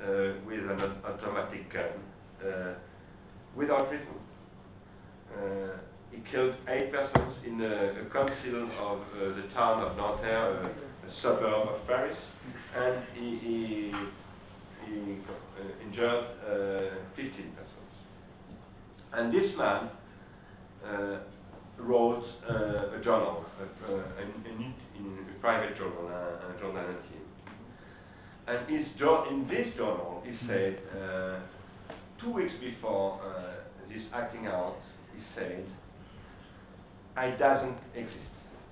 uh, with an automatic gun uh, without reason. Uh, he killed eight persons in a, council of the town of Nanterre, a, suburb of Paris, and he, injured uh, 15 persons. And this man wrote a journal, a, private journal, a journal. And his in this journal, he said, uh, two weeks before uh, this acting out, he said, I doesn't exist.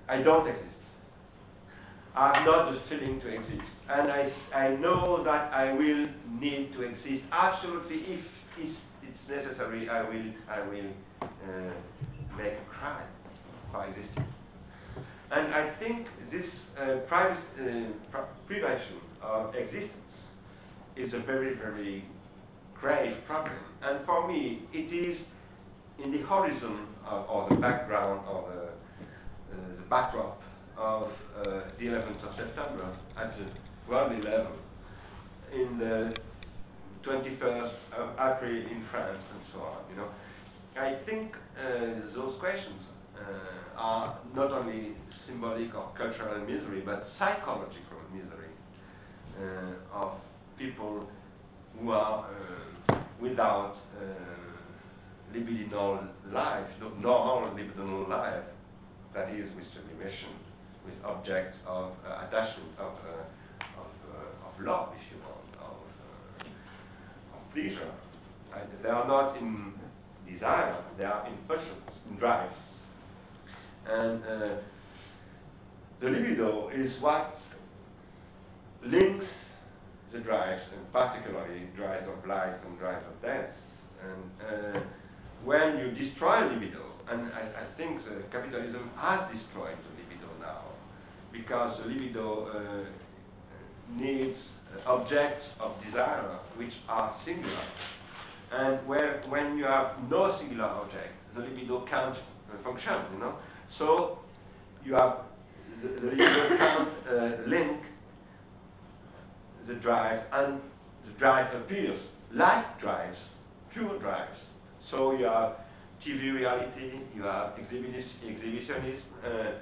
I don't exist. I have not the feeling to exist. And I, I know that I will need to exist. Absolutely, if it's, it's necessary, I will, I will uh, make a crime for existing. And I think this uh, privacy, uh, prevention existence is a very, very grave problem. And for me, it is in the horizon of, or the background or the, uh, the backdrop of uh, the 11th of September at the world level, in the 21st of April in France and so on. You know, I think uh, those questions uh, are not only symbolic of cultural misery, but psychological misery uh, of people who are uh, without uh, libidinal life, no, normal libidinal life, that is with sublimation, with objects of uh, attachment, of, uh, of, uh, of love, if you want, of, uh, of pleasure. Right? They are not in desire, they are in passions, in drives. And uh, the libido is what links the drives, and particularly drives of life and drives of death. And uh, when you destroy libido, and I, I think capitalism has destroyed the libido now, because the libido uh, needs uh, objects of desire which are singular. And where, when you have no singular object, the libido can't uh, function, you know. So you have the, the libido can't uh, link the drive, and the drive appears like drives, pure drives. So you have TV reality, you have exhibitionism, uh,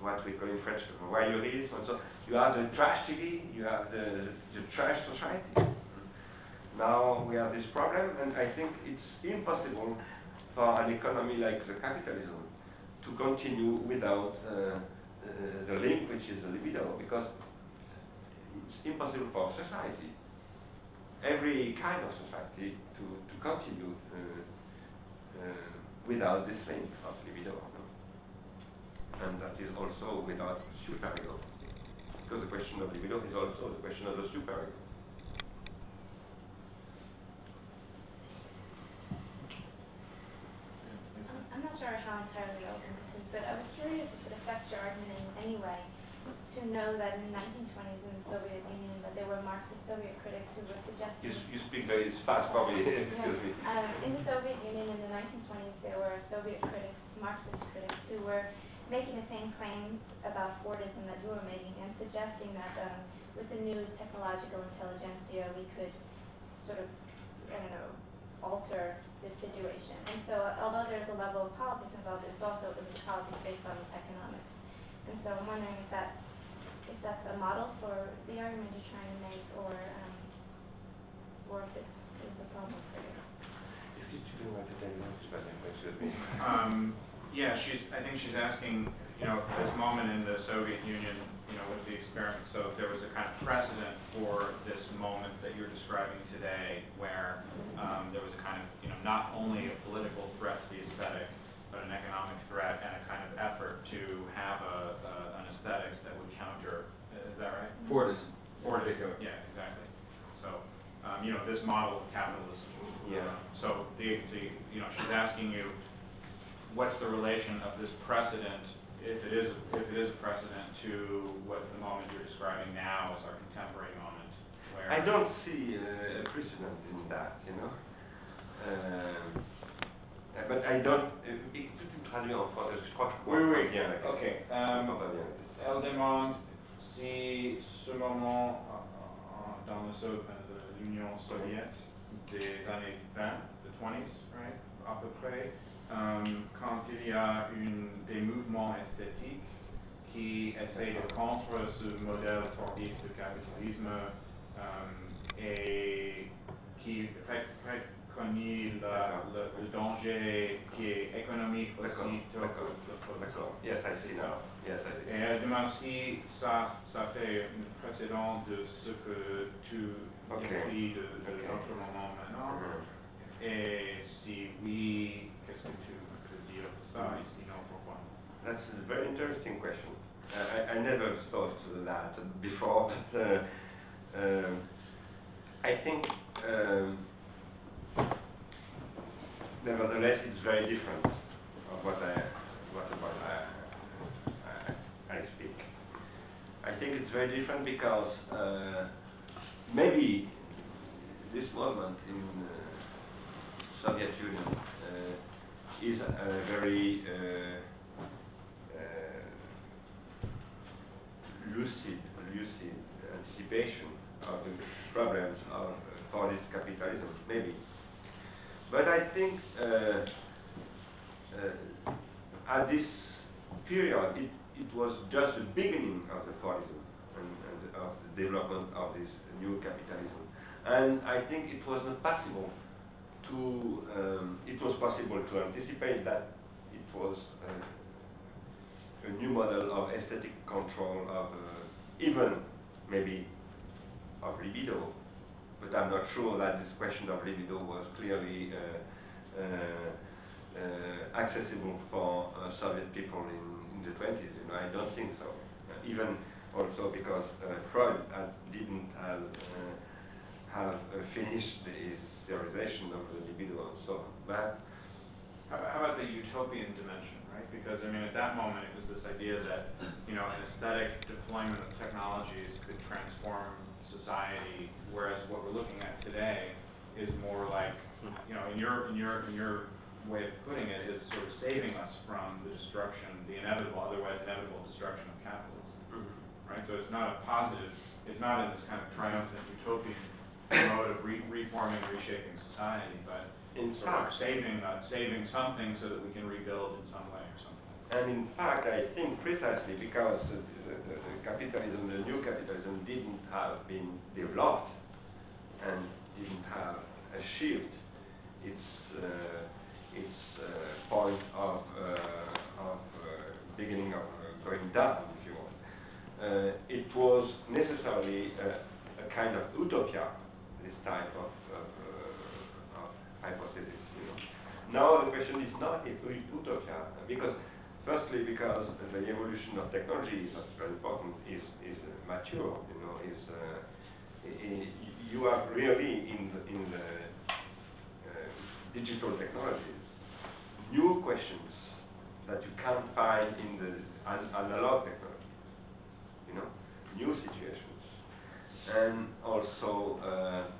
what we call in French voyeurism, and so you have the trash TV, you have the, the trash society. Now we have this problem, and I think it's impossible for an economy like the capitalism to continue without uh, uh, the link, which is the libido, because impossible for society, every kind of society, to, to continue uh, uh, without this link of libido. no? And that is also without superego. Because the question of libido is also the question of the superego. I'm I'm not sure how entirely open this is, but I was curious if it affects your argument in any way to know that in the 1920s in the Soviet Union that there were Marxist Soviet critics who were You, suggesting. s- you speak very fast probably. excuse me. Um, in the Soviet Union in the 1920s, there were Soviet critics, Marxist critics, who were making the same claims about Fordism that you were making and suggesting that um, with the new technological intelligentsia, we could sort of, I don't know, alter this situation. And so although there's a level of politics involved, it's also this politics based on economics. And so I'm wondering if that, if that's a model for the argument you're trying to make or, um, or if it is a problem for you. If Qu'est-ce que tu veux répéter maintenant Je sais pas bien, excuse me. Um, yeah, she's, I think she's asking, you know, this moment in the Soviet Union, you know, with the experiment, so if there was a kind of precedent for this moment that you're describing today, where um, there was a kind of, you know, not only a political threat to the aesthetic, but an economic threat and a kind of effort to have a, a an aesthetics that would counter, is that right? Fordism. Fordism, yeah, exactly. So, um, you know, this model of capitalism. Yeah. So the, the, you know, she's asking you, what's the relation of this precedent, if it is, if it is a precedent, to what the moment you're describing now is our contemporary moment, where... I don't see uh, a precedent in that, you know. Um, uh, but I don't. Écoute, tu me traduis en français, je crois que je Oui, comprends oui, bien ok. Pas bien la question. Elle demande si ce moment euh, euh, dans le so- euh, de l'Union soviétique des années 20, the 20s, right, à peu près, euh, quand il y a une, des mouvements esthétiques qui essayent de contre ce modèle fordiste de capitalisme euh, et qui ré- reconnaît la- le, le danger qui est économique aussi. d'accord, de- de- d'accord. Yes, I see now. Yes, I see. et elle demande si ça, ça fait un précédent de ce que tu Ok. écris de, de Ok. notre moment maintenant. Mhm. Et si oui, qu'est-ce que tu peux dire ça et sinon pourquoi That's a very interesting question. Uh, I, I never thought that before, but uh, um, I think, um, nevertheless, it's very different of what I, what about I, I, I speak. I think it's very different because uh, maybe this movement in uh, Soviet Union uh, is a very uh, uh, lucid, lucid anticipation of the problems of uh, Polish capitalism, maybe. But I think uh, uh, at this period, it, it was just the beginning of the Fordism and, and of the development of this new capitalism. And I think it was not possible to, um, it was possible to anticipate that it was uh, a new model of aesthetic control of uh, even maybe of libido, but I'm not sure that this question of libido was clearly uh, uh, uh, accessible for Soviet people in, in the 20s. You know, I don't think so. Even also because Freud didn't have, finished his theorization of the libido and so on. But How how about the utopian dimension, right? Because I mean, at that moment, it was this idea that you know an aesthetic deployment of technologies could transform society, whereas what we're looking at today is more like, you know, in your in your in your way of putting it, is sort of saving us from the destruction, the inevitable, otherwise inevitable destruction of capitalism, right? So it's not a positive. It's not in this kind of triumphant utopian mode of re- reforming, reshaping society, but In sort of saving, uh, saving something so that we can rebuild in some way or something. And in fact, I think precisely because uh, the, the, the capitalism, the new capitalism, didn't have been developed and didn't have achieved its uh, its uh, point of uh, of uh, beginning of uh, going down, if you want. It was necessarily a, a kind of utopia, this type of, of, hypothesis. You know. Now the question is not if utopia, because firstly because the evolution of technology is not very important, is is uh, mature. You know, is uh, you are really in the, in the uh, digital technologies new questions that you can't find in the an- analog technology. You know, new situations, and also uh,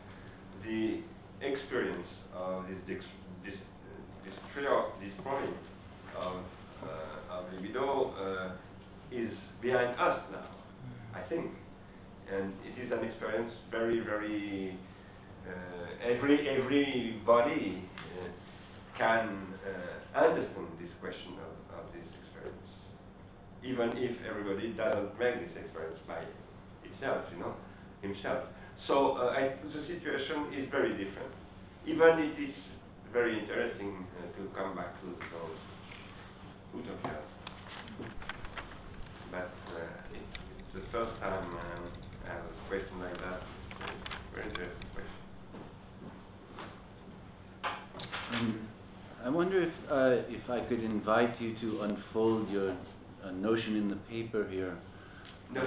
the experience of this dex- this uh, destroy destroying of uh, libido uh, is behind us now, I think, and it is an experience very very uh, every everybody uh, can uh, understand this question of, of this experience, even if everybody doesn't make this experience by itself, you know, himself. So uh, I, the situation is very different. Even it is very interesting uh, to come back to those But uh, it's the first time um, I have a question like that. Very interesting question. Um, I wonder if uh, if I could invite you to unfold your uh, notion in the paper here No,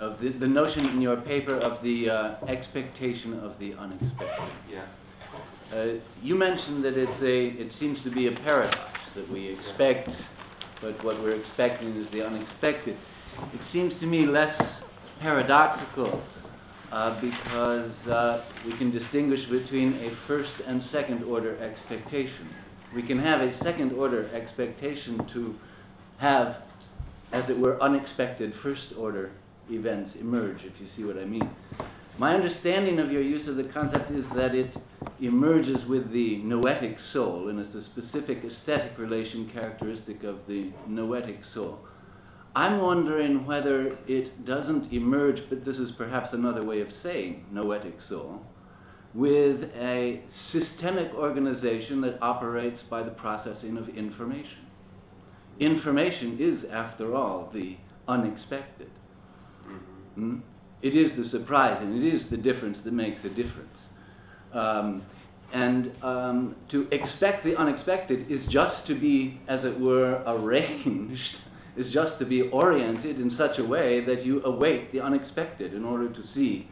of the, the notion in your paper of the uh, expectation of the unexpected. Yeah. Uh, you mentioned that it's a it seems to be a paradox that we expect, but what we're expecting is the unexpected. It seems to me less paradoxical uh, because uh, we can distinguish between a first and second order expectation. We can have a second order expectation to have, as it were, unexpected first order events emerge, if you see what I mean. My understanding of your use of the concept is that it emerges with the noetic soul, and it's a specific aesthetic relation characteristic of the noetic soul. I'm wondering whether it doesn't emerge, but this is perhaps another way of saying noetic soul, with a systemic organization that operates by the processing of information. Information is, after all, the unexpected. Mhm. Mm? It is the surprise, and it is the difference that makes the difference. Um, and um, to expect the unexpected is just to be, as it were, arranged, is just to be oriented in such a way that you await the unexpected in order to see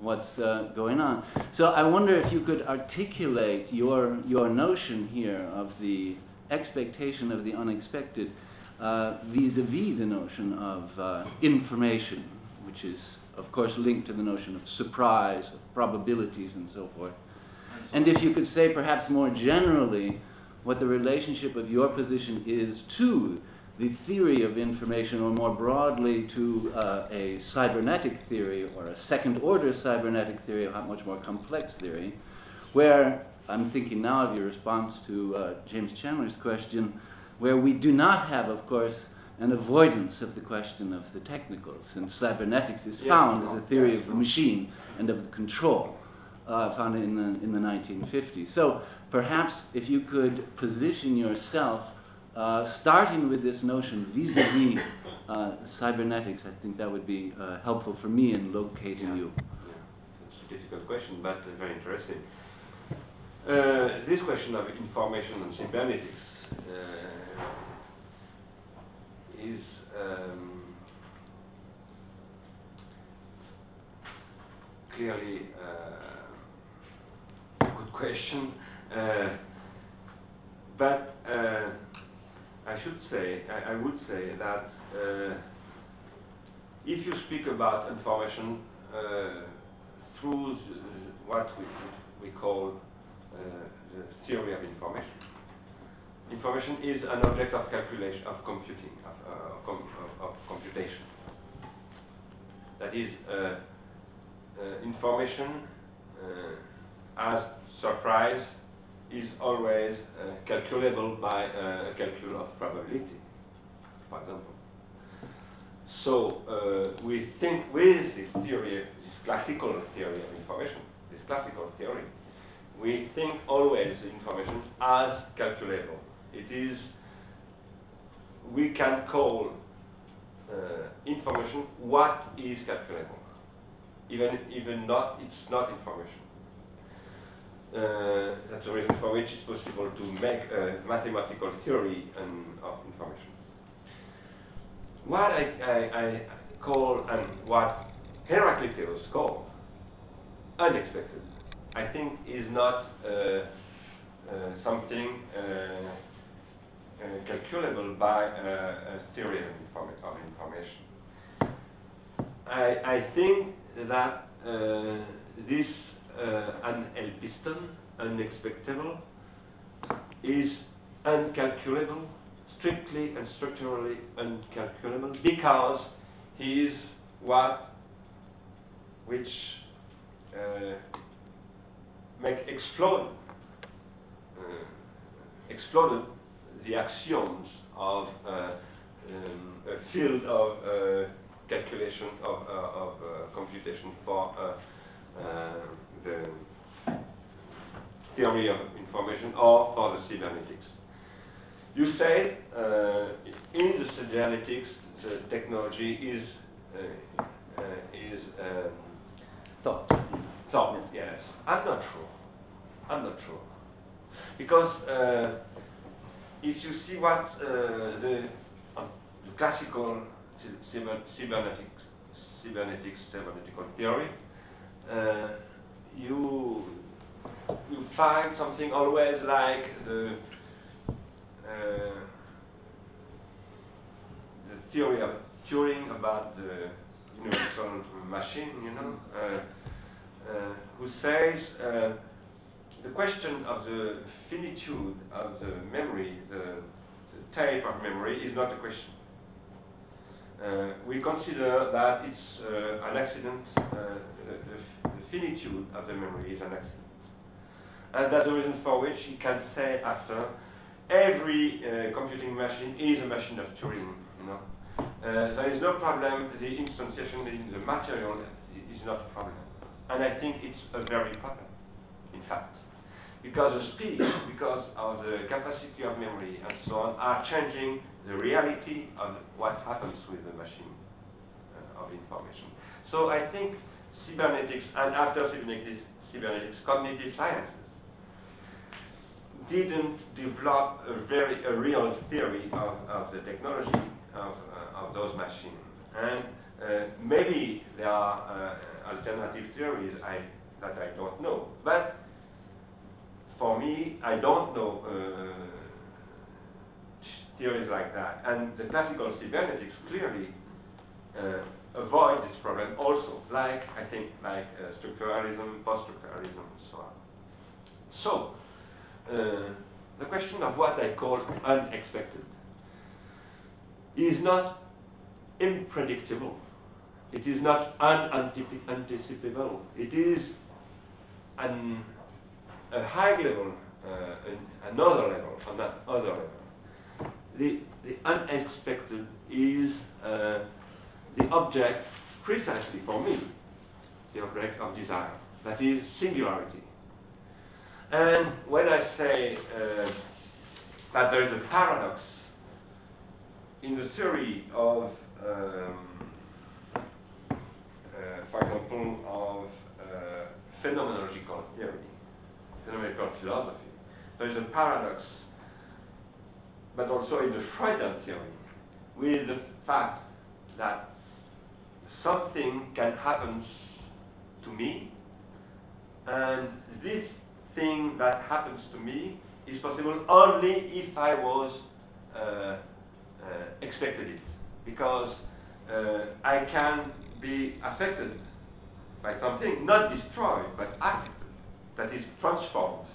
what's uh, going on. So I wonder if you could articulate your, your notion here of the expectation of the unexpected uh, vis-a-vis the notion of uh, information, which is, of course, linked to the notion of surprise, of probabilities, and so forth. And if you could say, perhaps more generally, what the relationship of your position is to the theory of information, or more broadly to uh, a cybernetic theory or a second order cybernetic theory, a much more complex theory, where I'm thinking now of your response to uh, James Chandler's question, where we do not have, of course, an avoidance of the question of the technical, since cybernetics is found as a theory of the machine and of the control, uh, found in the, in the 1950s. So perhaps if you could position yourself, uh, starting with this notion vis-a-vis uh, cybernetics, I think that would be uh, helpful for me in locating Yeah. you. Yeah. It's a difficult question, but uh, very interesting. Uh, this question of information and cybernetics uh, is um, clearly uh, a good question, uh, but uh, I should say, I, I would say that uh, if you speak about information uh, through what we, we call uh, the theory of information, information is an object of calculation, of computing, of, uh, com- of, of computation. That is, uh, uh, information uh, as surprise is always uh, calculable by a calcul of probability, for example. So we think with this theory, this classical theory of information, this classical theory, we think always information as calculable. It is, we can call uh, information what is calculable, even even not it's not information. Uh, that's the reason for which it's possible to make a mathematical theory um, of information. What I, I, I call and what Heraclitus called unexpected, I think is not uh, uh, something uh, calculable by uh, a theory of, informa- of information. I, I think that uh, this uh, anelpiston, unexpectable, is uncalculable, strictly and structurally uncalculable, because he is what which uh, make explode uh, exploded the axioms of uh, um, a field of uh, calculation of, uh, of uh, computation for uh, uh, the theory of information or for the cybernetics. You say uh, in the cybernetics the technology is uh, uh, is um, Thought. thought. Yes, I'm not sure. I'm not sure because uh, if you see what uh, the, um, the classical cyber- cybernetics cybernetics cybernetical theory, uh, you you find something always like the uh, the theory of Turing about the universal machine, you know, uh, uh, who says uh, the question of the finitude of the memory, the, the type of memory, is not a question. Uh, we consider that it's uh, an accident, uh, the, the, finitude of the memory is an accident. And that's the reason for which he can say after, every uh, computing machine is a machine of Turing, you know. Uh, there is no problem, the instantiation in the material is not a problem. And I think it's a very problem, in fact. Because the speed, because of the capacity of memory and so on, are changing the reality of what happens with the machine uh, of information. So I think cybernetics and after cybernetics, cybernetics cognitive sciences didn't develop a very a real theory of, of the technology of, uh, of those machines. And uh, maybe there are uh, alternative theories I, that I don't know. But for me, I don't know uh, theories like that. And the classical cybernetics clearly uh, avoid this problem also, like, I think, like uh, structuralism, post-structuralism, and so on. So, uh, the question of what I call unexpected is not unpredictable. It is not unanticipable. It is an, a high level, uh, an, another level, another level. The, the unexpected is uh, the object, precisely for me, the object of desire. That is singularity. And when I say uh, that there is a paradox in the theory of, um, uh, for example, of uh, phenomenological theory, phenomenological philosophy, there is a paradox, but also in the Freudian theory, with the fact that something can happen to me, and this thing that happens to me is possible only if I was uh, uh, expected it, because uh, I can be affected by something, not destroyed, but affected, that is transformed.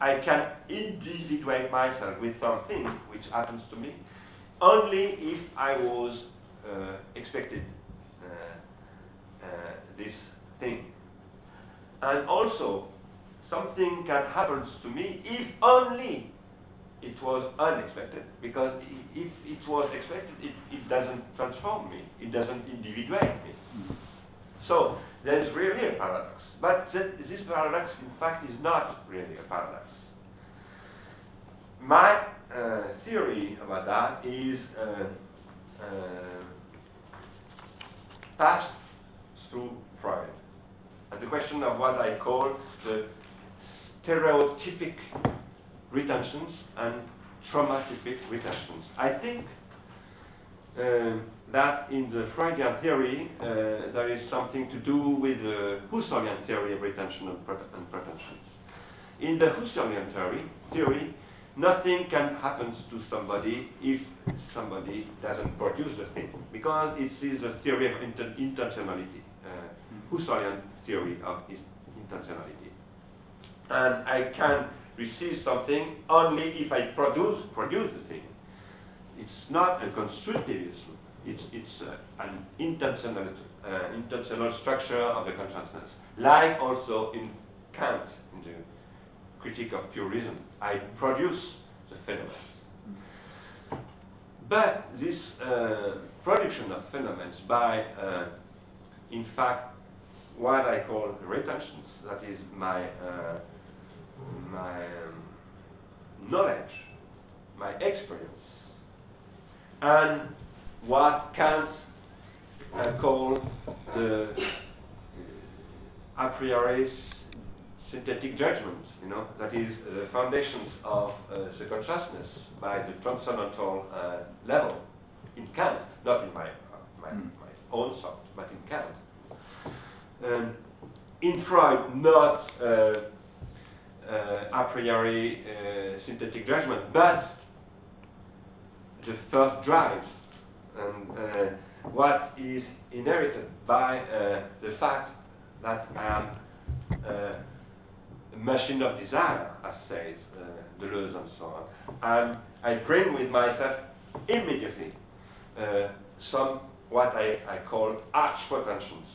I can individuate myself with something which happens to me only if I was uh, expected uh, uh, this thing. And also, something can happen to me if only it was unexpected. Because if it was expected, it, it doesn't transform me, it doesn't individuate me. So, there's really a paradox. But this paradox, in fact, is not really a paradox. My uh, theory about that is uh, uh, passed through Freud. And the question of what I call the stereotypic retentions and traumatypic retentions. I think that in the Freudian theory uh, there is something to do with the Husserlian theory of retention and, pre- and protentions. In the Husserlian theory, theory, nothing can happen to somebody if somebody doesn't produce the thing, because it is a theory of inten- intentionality, uh, Husserlian theory of intentionality. And I can receive something only if I produce produce the thing. It's not a constructivism. It's, it's uh, an intentional, uh, intentional structure of the consciousness. Like also in Kant, in the critique of pure reason, I produce the phenomena. But this uh, production of phenomena by, uh, in fact, what I call retentions, that is my uh, my um, knowledge, my experience, and what Kant uh, called the uh, a priori synthetic judgment, you know, that is the foundations of uh, the consciousness by the transcendental uh, level in Kant, not in my, my, Mm. my own thought, but in Kant. Um, in Freud, not uh, uh, a priori uh, synthetic judgment, but the first drive and uh, what is inherited by uh, the fact that I am uh, a machine of desire, as says uh, Deleuze and so on. And I bring with myself immediately uh, some what I, I call arch protentions.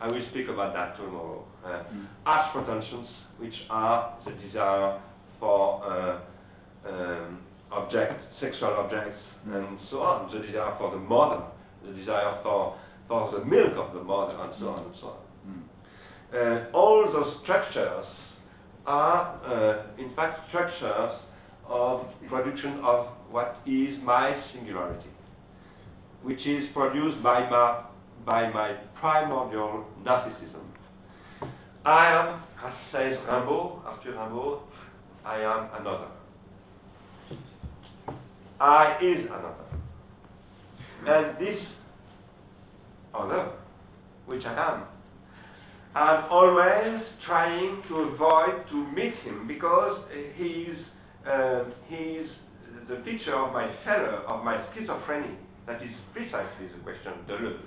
I will speak about that tomorrow. Uh, Mm. Arch protentions, which are the desire for uh, um, objects, sexual objects, and so on, the desire for the mother, the desire for, for the milk of the mother, and so on and so on. Mm. Uh, all those structures are, uh, in fact, structures of production of what is my singularity, which is produced by my, by my primordial narcissism. I am, as says Rimbaud, Arthur Rimbaud, I am another. I is another. And this other, which I am, I'm always trying to avoid to meet him because he's, uh, he's the picture of my failure, of my schizophrenia. That is precisely the question of Deleuze,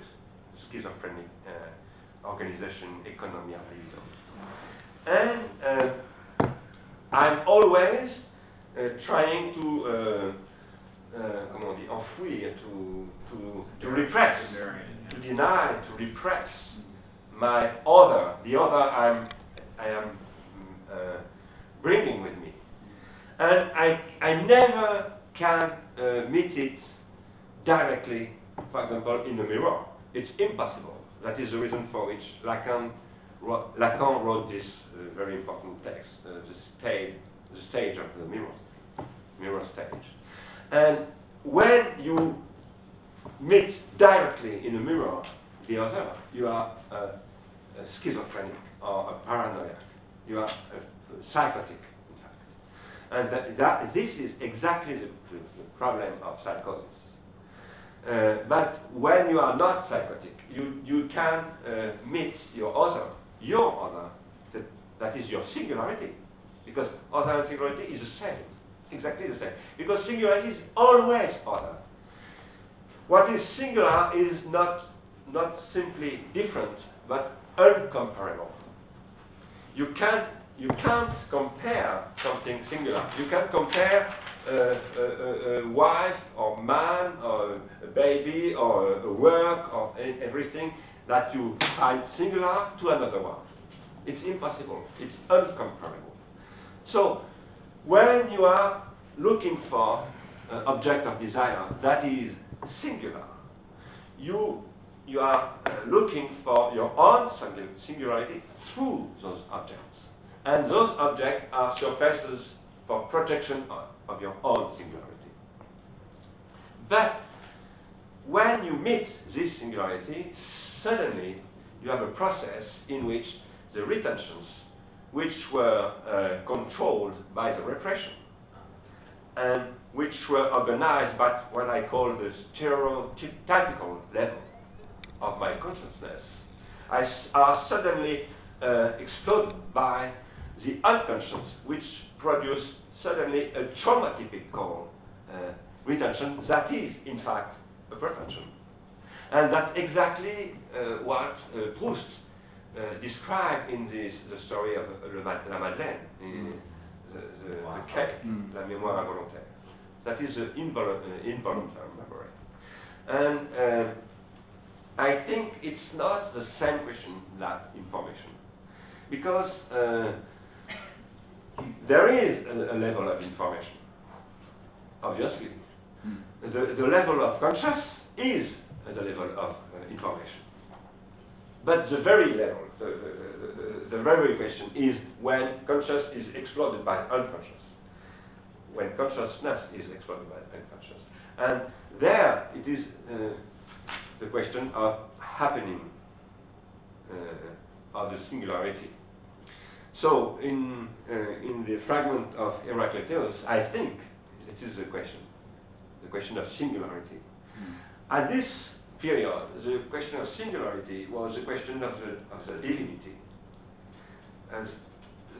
schizophrenic uh, organization, economy, and uh, I'm always uh, trying to, uh, uh, comment on dit, enfouir, to, to, to repress, to deny, to repress my other, the other I'm, I am mm, uh, bringing with me. And I, I never can uh, meet it directly, for example, in the mirror. It's impossible. That is the reason for which Lacan wrote, Lacan wrote this uh, very important text, uh, the, stage, the stage of the mirror, mirror stage. And when you meet directly in a mirror the other, you are a, a schizophrenic or a paranoiac. You are a, psychotic, in fact. And that, that, this is exactly the, the, the problem of psychosis. Uh, but when you are not psychotic, you, you can uh, meet your other, your other, that, that is your singularity. Because other singularity is the same, exactly the same. Because singularity is always other. What is singular is not, not simply different, but uncomparable. You can't, you can't compare something singular. You can't compare a, a, a wife or man or a baby or a, work or everything that you find singular to another one. It's impossible. It's uncomparable. So, when you are looking for an object of desire that is singular, you, you are uh, looking for your own singularity through those objects. And those objects are surfaces for projection of, of your own singularity. But when you meet this singularity, suddenly you have a process in which the retentions, which were uh, controlled by the repression, and which were organized by what I call the stereotypical level of my consciousness, are suddenly uh, exploded by the unconscious, which produce suddenly a traumatypical uh, retention that is, in fact, a protention. And that's exactly uh, what uh, Proust uh, described in this, the story of uh, La Madeleine, in the, the, the cake, Mm. La mémoire involontaire. That is an invol- uh, involuntary memory. And uh, I think it's not the same question that information. Because uh, there is a, a level of information, obviously. Mm. The, the level of conscious is the level of uh, information. But the very level, the, the, the, the very question is when conscious is exploded by unconscious. When consciousness is exploded by unconscious. And there it is uh, the question of happening uh, of the singularity. So in, uh, in the fragment of Heraclitus, I think it is the question, the question of singularity. At this period, the question of singularity was the question of the, of the divinity. And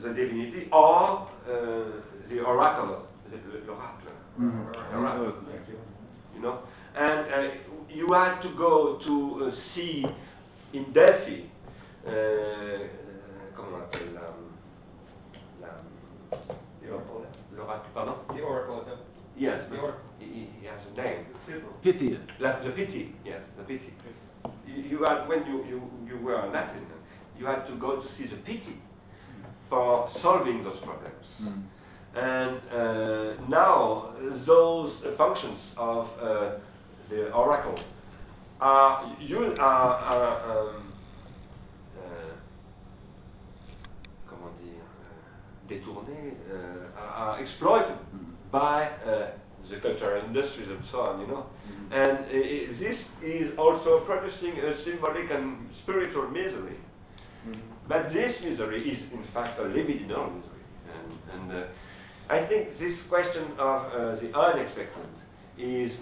the divinity or uh, the oracle, the, the oracle. Oracle. You know? And uh, you had to go to uh, see in Delphi, uh, comment on appelle la, la, l'oracle, l'oracle, pardon? The oracle of Yes, The but oracle. he, he has a name. Pythia. La, the pity, yes, the pity. You, you had, when you, you, you were in Latin, you had to go to see the pity for solving those problems. Mm. And uh, now those uh, functions of uh, the oracle are, you, are, are um, uh, comment dire, uh, détournés, uh, are, are exploited Mm. By uh, the cultural industries and so on, you know. Mhm. And uh, this is also producing a symbolic and spiritual misery. But this misery is in fact a libidinal misery. And, and uh, I think this question of uh, the unexpected is,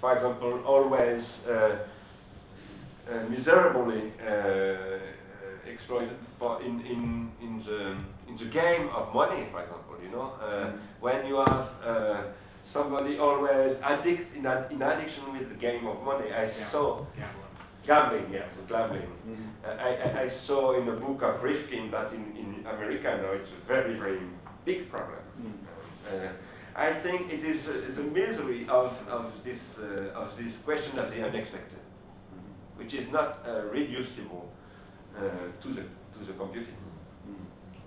for example, always uh, uh, miserably uh, exploited in, in, in, the, in the game of money, for example, you know. Uh, when you have uh, somebody always addict in, ad- in addiction with the game of money, I saw Gambling. Gambling, yes, gambling. Mhm. Uh, I, I, I saw in the book of Rifkin that in, in America now it's a very, very big problem. Uh, I think it is uh, the misery of, of, this, uh, of this question of the unexpected, which is not uh, reducible uh, to, the, to the computing.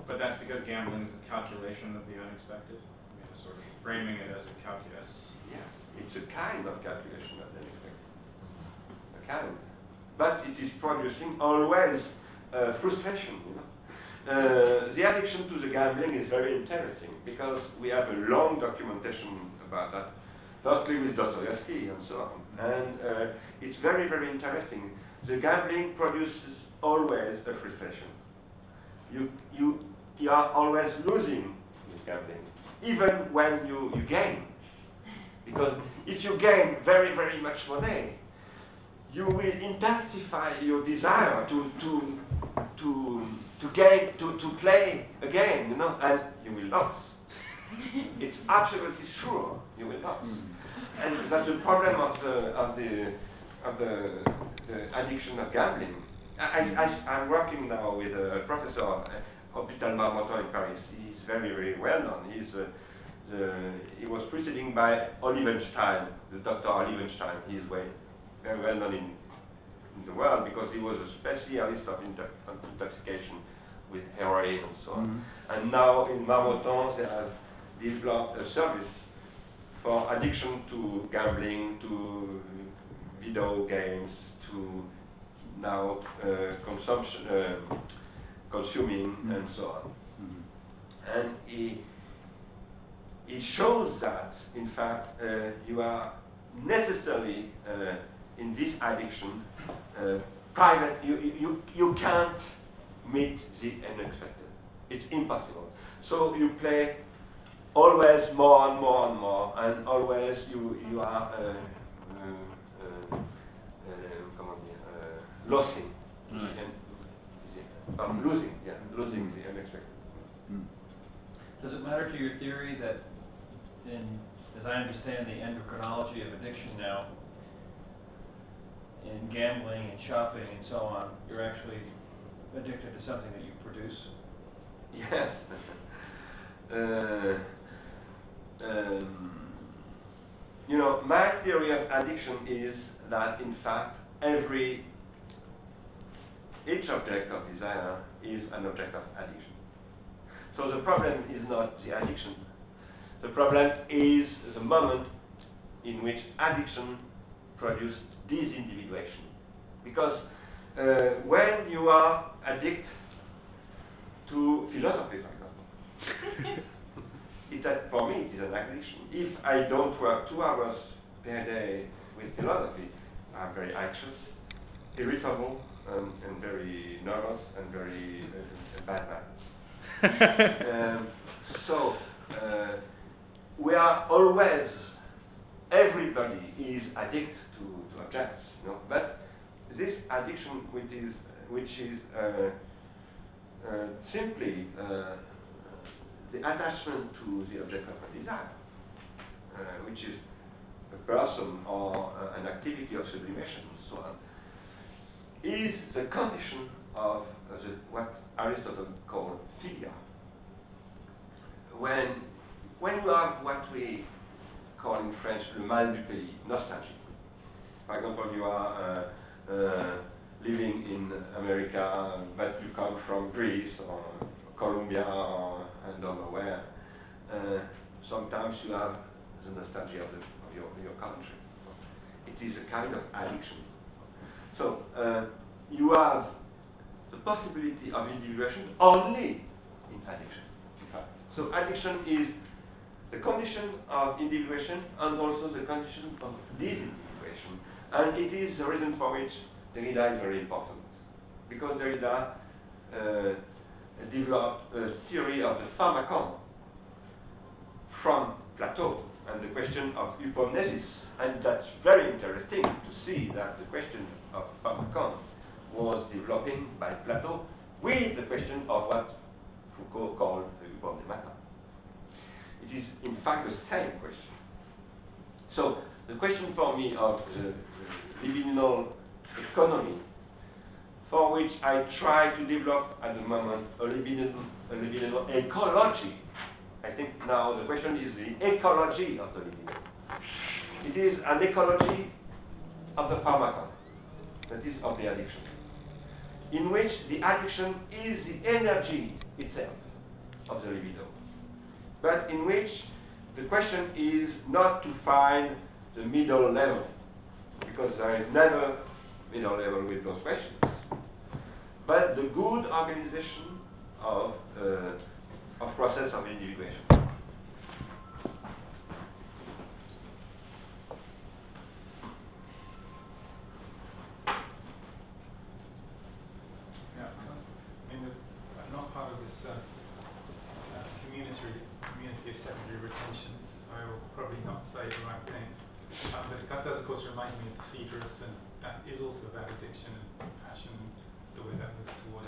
But that's because gambling is a calculation of the unexpected. I mean, sort of framing it as a calculus. Yes, it's a kind of calculation of the unexpected. A kind. But it is producing always uh, frustration, you know. Uh, the addiction to the gambling is very interesting because we have a long documentation about that, firstly with Dostoevsky and so on. And uh, it's very, very interesting. The gambling produces always a frustration. You, you, you are always losing with gambling, even when you, you gain. Because if you gain very, very much money, you will intensify your desire to, to, to, to gain, to, to play again, you know, and you will lose. it's absolutely sure you will lose. Mm. And that's the problem of the, of the, of the, the addiction of gambling. I, I, I'm working now with a professor at Hôpital Marmottan in Paris. He's very, very well known. He's, uh, the, he was preceded by Olievenstein, the Dr. Olievenstein. He is very, very well known in, in the world because he was a specialist of inter- intoxication with heroin and so on. And now in Marmottan they have developed a service for addiction to gambling, to video games, to now uh, consumption, uh, consuming, and so on. And he, it shows that, in fact, uh, you are necessarily uh, in this addiction uh, private. You, you, you can't meet the unexpected. It's impossible. So you play always more and more and more, and always you, you are uh, uh, uh, uh, uh, losing. Right. Um, losing, yeah, losing the unexpected. Does it matter to your theory that in, as I understand the endocrinology of addiction now, in gambling and shopping and so on, you're actually addicted to something that you produce? Yes. uh, um, you know, my theory of addiction is that in fact every each object of desire is an object of addiction. So the problem is not the addiction. The problem is the moment in which addiction produces disindividuation. Because uh, when you are addicted to philosophy, for example. it, for me, it is an addiction. If I don't work two hours per day with philosophy, I'm very anxious, irritable, um, and very nervous, and very uh, bad man. um, so, uh, we are always, everybody is addicted to, to objects, you know, but this addiction which is, which is uh, uh, simply uh, the attachment to the object of a desire, uh, which is a person or uh, an activity of sublimation and so on, is the condition of uh, the, what Aristotle called philia. When, when you have what we call in French le mal du pays, nostalgie. For example, you are uh, uh, living in America, but you come from Greece or Colombia or I don't know where. Uh, sometimes you have the nostalgia of, the, of your, your country. It is a kind of addiction. So uh, you have the possibility of individuation only in addiction. So addiction is the condition of individuation and also the condition of disindividuation. And it is the reason for which Derrida is very important. Because Derrida uh, developed a theory of the pharmakon from Plato and the question of hypomnesis. And that's very interesting to see that the question of pharmakon was developing by Plato with the question of what Foucault called the hypomnemata. It is in fact the same question. So the question for me of the libidinal economy for which I try to develop at the moment a libidinal, a libidinal ecology. I think now the question is the ecology of the libido. It is an ecology of the pharmakon, that is of the addiction, in which the addiction is the energy itself of the libido, but in which the question is not to find the middle level, because there is never middle level with those questions. But the good organization of, uh, of process of individuation. Yeah, I mean, I'm not part of this uh, uh, community, community of secondary retention. I will probably not say the right thing. Um, but that does, of course, remind me of Phaedrus, and that is also about addiction and passion the way that moves towards.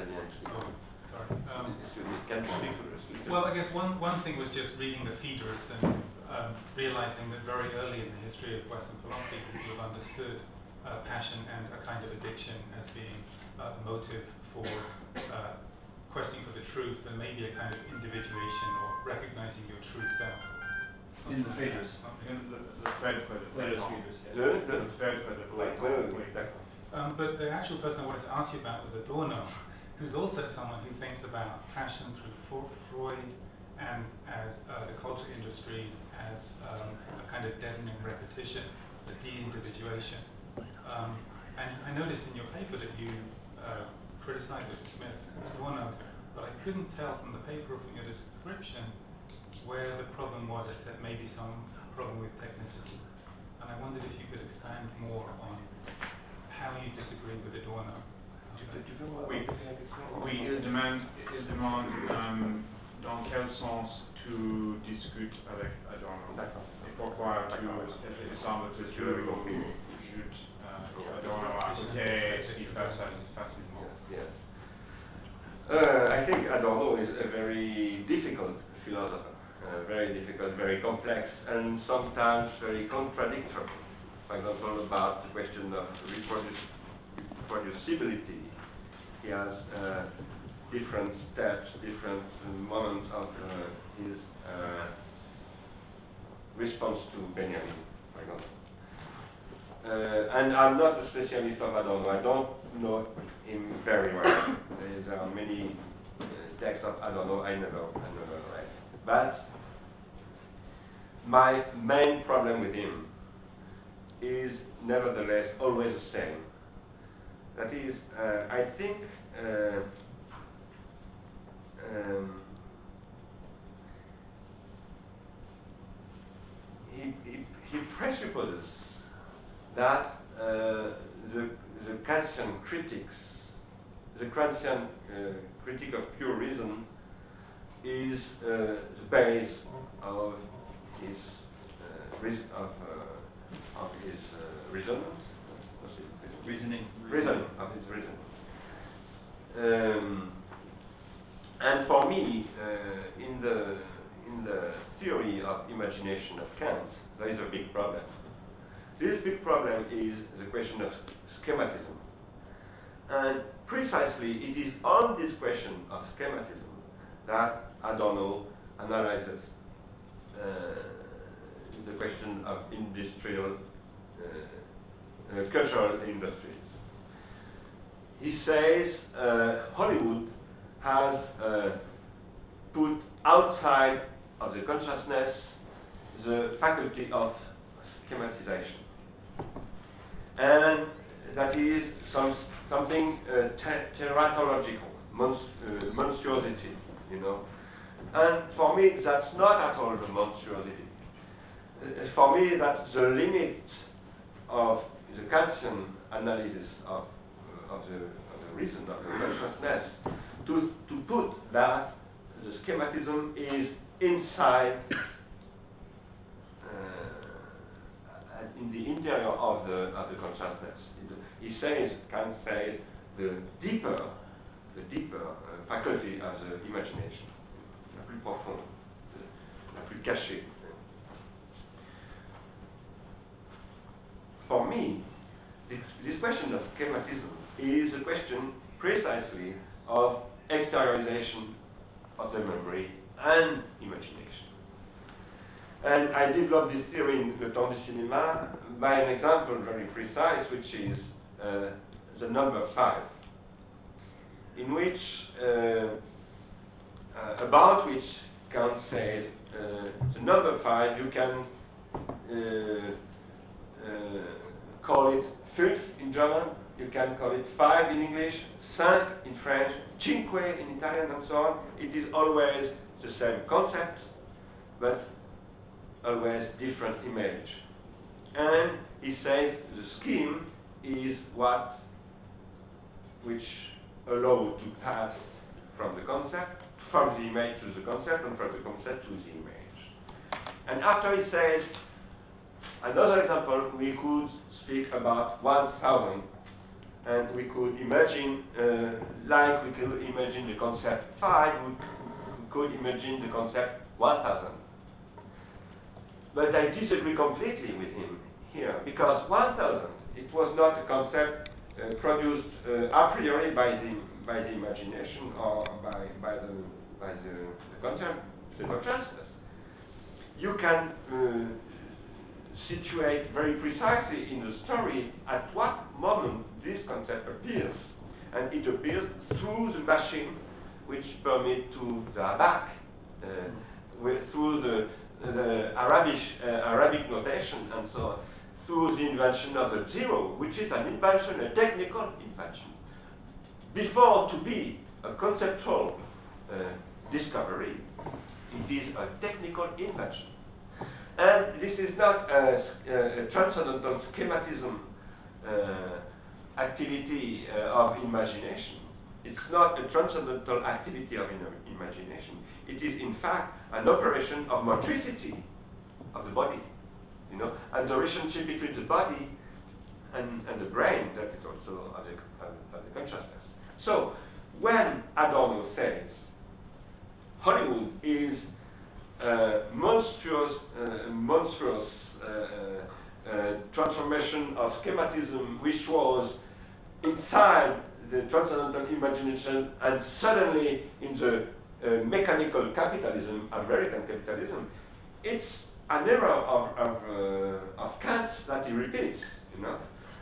J'entends pas très bien. Oh, sorry. Um, Excuse me, can you speak us? well, I guess one, one thing was just reading the Phaedrus and um, realizing that very early in the history of Western philosophy, people have understood uh, passion and a kind of addiction as being uh, a motive for uh, questioning for the truth and maybe a kind of individuation or recognizing your true self. In the Phaedrus. In the, the thread for the Plato's Phaedrus, yes. The, the, the thread for the wait, wait, wait, wait. Um, but the actual person I wanted to ask you about was Adorno, who's also someone who thinks about passion through Freud and as uh, the culture industry as um, a kind of deadening repetition, a de-individuation. Um, and I noticed in your paper that you uh, criticized or dismissed Adorno, but I couldn't tell from the paper or from your description where the problem was. Said maybe some problem with technicity. And I wondered if you could expand more on how you disagree with Adorno. Oui, oui, il demande, il demande um, dans quel sens tu discutes avec Adorno D'accord. et pourquoi tu, il semble que tu ajoutes euh, Adorno à côté ce qui fait facilement. Yes. Uh, I think Adorno is a very difficult philosopher, uh, very difficult, very complex, and sometimes very contradictory. For example, about the question of reproduci- reproducibility, he has uh, different steps, different uh, moments of uh, his uh, response to Benjamin, for example. And I'm not a specialist of Adorno. I don't know him very well. there are many texts of Adorno I never, I never read. But my main problem with him is nevertheless always the same. That is, uh, I think uh, um, he, he, he presupposes that uh, the, the Kantian critics, the Kantian critique of pure reason, is uh, the base of his uh, of, uh, of his uh, resonance. Reasoning. Reasoning of his reason. Um, and for me, uh, in the in the theory of imagination of Kant, there is a big problem. This big problem is the question of schematism. And precisely it is on this question of schematism that Adorno analyzes uh, the question of industrial, uh, cultural industries. He says uh, Hollywood has uh, put outside of the consciousness the faculty of schematization. And that is some, something uh, teratological, monst- uh, monstrosity, you know. And for me, that's not at all the monstrosity. Uh, for me, that's the limit of the Kantian analysis of, uh, of, the, of the reason, of the consciousness, to, to put that the schematism is inside, uh, in the interior of the, of the consciousness. He says, Kant says, the deeper, the deeper uh, faculty of the imagination, la plus profonde, la plus cachée. For me, this, this question of schematism is a question precisely of exteriorization of the memory and imagination. And I developed this theory in Le Temps du Cinéma by an example very precise, which is uh, the number five, in which, uh, uh, about which Kant said, uh, the number five, you can uh, Uh, call it fünf in German, you can call it five in English, cinq in French, cinque in Italian, and so on. It is always the same concept, but always different image. And he says the scheme is what which allow to pass from the concept, from the image to the concept, and from the concept to the image. And after he says, another example, we could speak about 1,000, and we could imagine, uh, like we could imagine the concept 5, we, could imagine the concept 1,000. But I disagree completely with him here, because 1,000, it was not a concept uh, produced uh, a priori by the, by the imagination or by, by the, by the, the, concept, the consciousness. You can uh, situate very precisely in the story at what moment this concept appears. And it appears through the machine which permit to the abac, uh, through the the Arabic, uh, Arabic notation and so on, through the invention of the zero, which is an invention, a technical invention. Before to be a conceptual uh, discovery, it is a technical invention. And this is not a, a, transcendental schematism uh, activity uh, of imagination. It's not a transcendental activity of imagination. It is, in fact, an operation of motricity of the body, you know, and the relationship between the body and, and the brain, that is also of the, of, the consciousness. So, when Adorno says Hollywood is monstrous, uh, monstrous uh, uh, transformation of schematism which was inside the transcendental imagination and suddenly in the mechanical capitalism, American capitalism, it's an error of, of, uh, of Kant that he repeats, you know.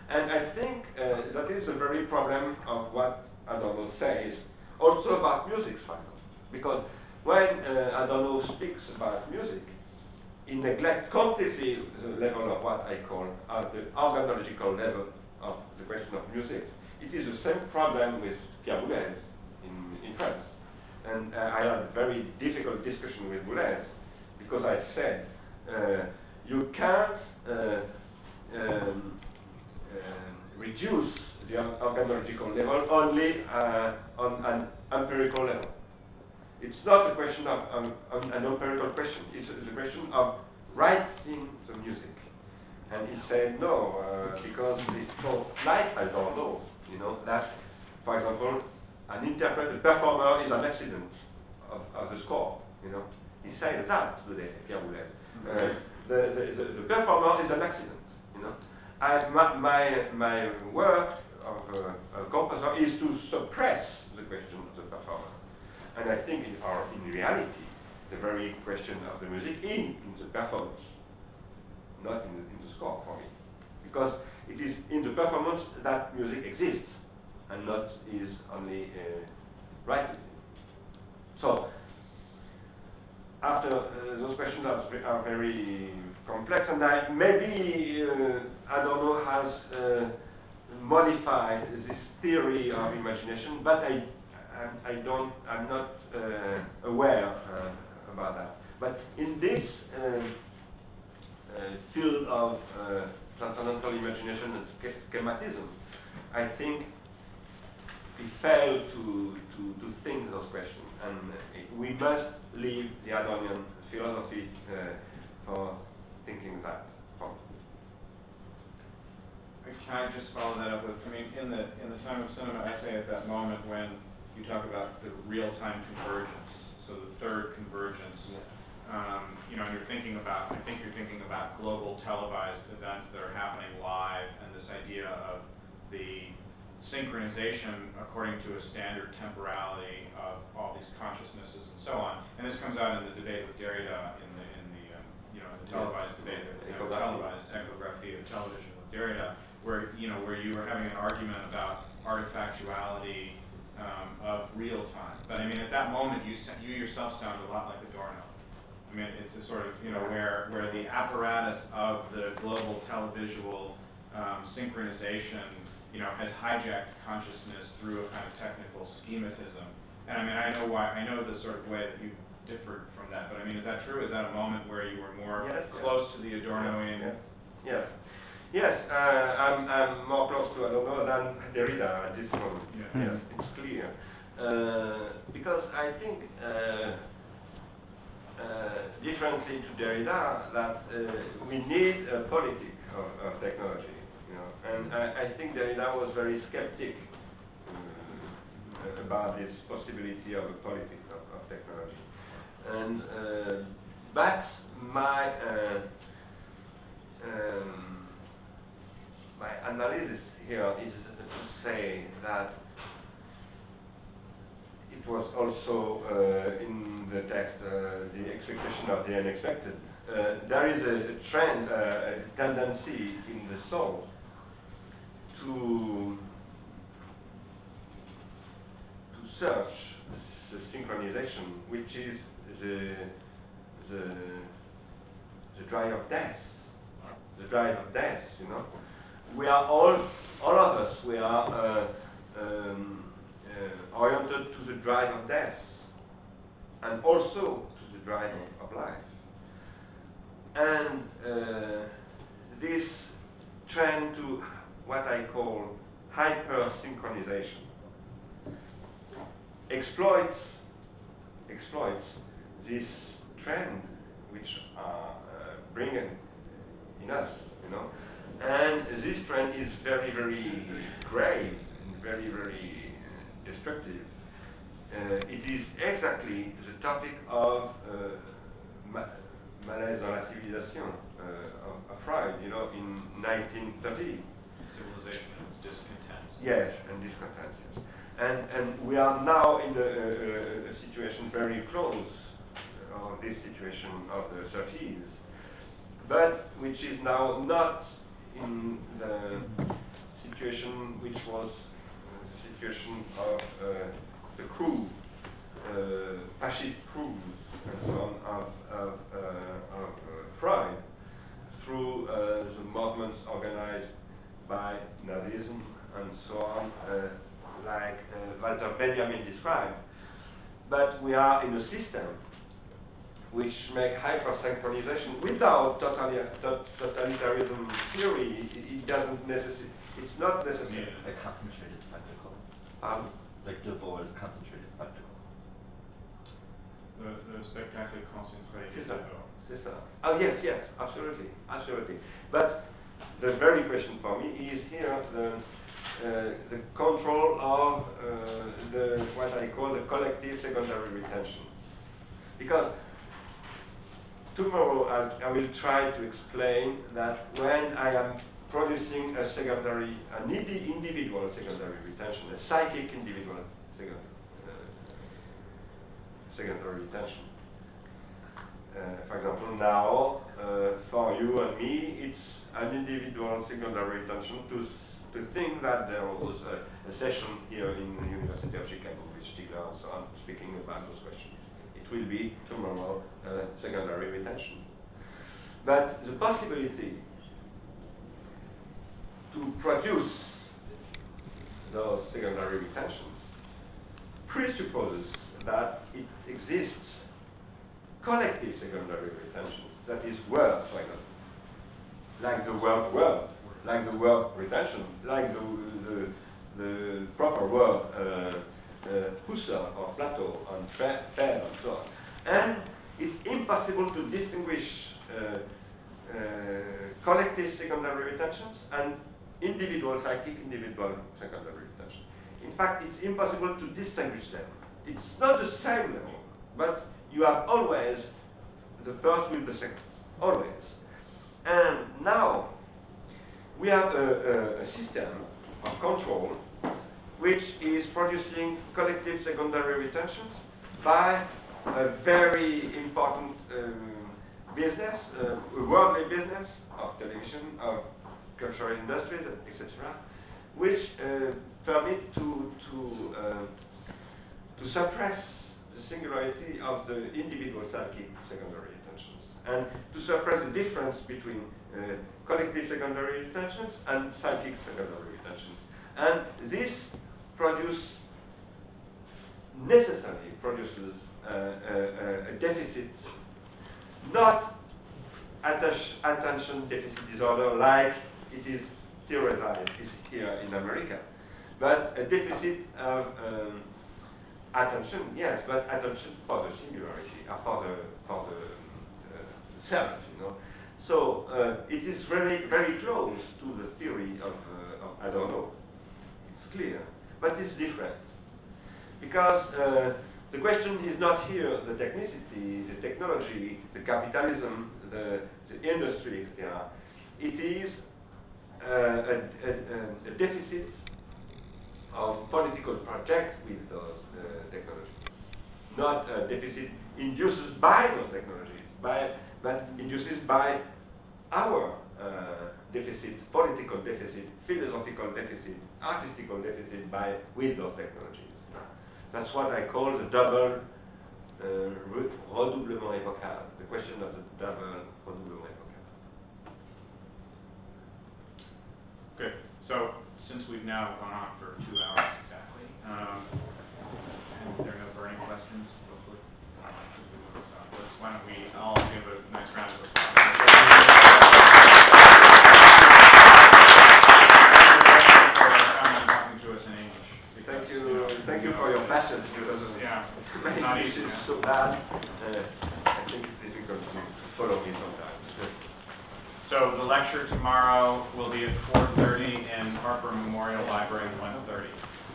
And I think uh, that is a very problem of what Adorno says, also about music, finally. Because when uh, Adorno speaks about music, he neglects completely the level of what I call uh, the organological level of the question of music. It is the same problem with Pierre Boulez in, in France. And uh, I had a very difficult discussion with Boulez because I said, uh, you can't uh, um, uh, reduce the organological level only uh, on an empirical level. It's not a question of um, um, an empirical question. It's a, it's a, question of writing the music. And he said no, uh, because for life I don't know. You know that, for example, an interpret, a performer is an accident of, of the score. You know, he said that today, Pierre Boulez. Uh, the, the, the, the, performer is an accident. You know, and my my, my work of uh, a composer is to suppress the question of the performer. And I think in, in reality, the very question of the music in, in the performance, not in the, in the score for me. Because it is in the performance that music exists and not is only uh, writing. So, after uh, those questions are, are, very complex, and I, maybe uh, Adorno has uh, modified this theory of imagination, but I, I, I don't, I'm not uh, aware uh, about that. But in this um, uh, field of transcendental imagination and schematism, I think we fail to, to, to think those questions. And we must leave the Adornian philosophy uh, for thinking that. Can I just follow that up with, I mean, in the, in the time of cinema I essay at that moment when you talk about the real-time convergence, so the third convergence, um, you know, and you're thinking about, I think you're thinking about global televised events that are happening live and this idea of the synchronization according to a standard temporality of all these consciousnesses and so on. And this comes out in the debate with Derrida in the, in the um, you know, the televised debate, the televised ecography of television with Derrida, where, you know, where you were having an argument about artifactuality um, of real time. But I mean, at that moment, you, you yourself sound a lot like Adorno. I mean, it's a sort of, you know, where, where the apparatus of the global televisual um, synchronization, you know, has hijacked consciousness through a kind of technical schematism. And I mean, I know why, I know the sort of way that you differed from that, but I mean, is that true? Is that a moment where you were more yes, close yes. to the Adornoian? Yes. Yes, uh, I'm, I'm more close to Adorno than Derrida at this moment. Yeah. Yes, it's clear. Uh, because I think uh, uh, differently to Derrida, that uh, we need a politic of, of technology. You know? And I, I, think Derrida was very skeptic uh, about this possibility of a politic of, of technology. And uh, but my uh, um, my analysis here is to say that it was also uh, in the text uh, the expectation of the unexpected. Uh, there is a, trend, uh, a tendency in the soul to to search the synchronization, which is the the the drive of death, the drive of death, you know. We are all, all of us, we are uh, um, uh, oriented to the drive of death and also to the drive of, of life. And uh, this trend to what I call hyper synchronization exploits exploits this trend which are uh, bringing in us, you know. And this trend is very, very grave and very, very destructive. Uh, it is exactly the topic of uh, ma- Malaise dans la civilisation uh, of, of Freud, you know, in 1930. Civilization and discontent. Yes, and discontent, yes. And, and we are now in a, a, a situation very close of this situation of the 30s, but which is now not in the situation which was the situation of uh, the crew, uh, fascist crews, and so on, of, of, uh, of through the movements organized by Nazism and so on, uh, like uh, Walter Benjamin described. But we are in a system which make hypersynchronization without totali- tot- totalitarianism theory. It, it doesn't necessary. It's not necessary. A concentrated spectacle, Um, like Debord's concentrated spectacle. Le, le spectacle concentré C'est des ça. C'est ça. Oh yes, yes, absolutely, absolutely. But the very question for me is here the uh, the control of uh, the what I call the collective secondary retention, because tomorrow I, I will try to explain that when I am producing a secondary, an indi- individual secondary retention, a psychic individual second, uh, secondary retention. Uh, for example, now uh, for you and me, it's an individual secondary retention to s- to think that there was a, a session here in the University of Chicago with Stiegler and so on, speaking about those questions. Will be tomorrow uh, secondary retention. But the possibility to produce those secondary retentions presupposes that it exists collective secondary retention that is for example, like the word word, like the word retention, like the, the, the proper word uh, uh, Husserl or Plato on fair and so on. And it's impossible to distinguish uh, uh, collective secondary retentions and individual psychic individual secondary retention. In fact, it's impossible to distinguish them. It's not the same level, but you have always the first with the second, always. And now we have a, a, a system of control which is producing collective secondary retentions by a very important um, business, uh, a worldly business of television, of cultural industries, etc., which uh, permit to to uh, to suppress the singularity of the individual psychic secondary retentions and to suppress the difference between uh, collective secondary retentions and psychic secondary retentions. And this produce necessarily produces uh, a, a deficit, not atten- attention deficit disorder like it is theorized here in America, but a deficit of um, attention, yes, but attention for the singularity, uh, for the for the uh, self, you know. So uh, it is very very close to the theory of, uh, of Adorno. It's clear, but it's different because uh, the question is not here the technicity, the technology, the capitalism, the, the industry, etc. It is uh, a, a, a deficit of political projects with those uh, technologies. Not a deficit induced by those technologies, by, but induced by our uh, deficit, political deficit, philosophical deficit, artistical deficit by those technologies. That's what I call the double uh, redoublement épokhal, the question of the double redoublement épokhal. Good. So, since we've now gone on for two hours exactly, um, and there are no burning questions, hopefully, uh, why don't we all give a nice round of applause. talking to us in English. because, Thank you, know, thank you for your patience because Yeah, it's not English easy, is yeah. so bad. Uh, I think it's difficult to follow me sometimes. So the lecture tomorrow will be at 4:30 in Harper Memorial Library, 1:30.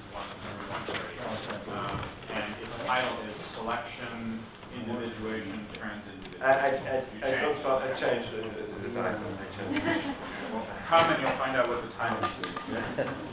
One- number 130. Um, And its title is Selection, Individuation, Transindividuation. I, I, I, I don't changed. thought I changed the, the, the title. I changed. Well, Come and you'll find out what the title is.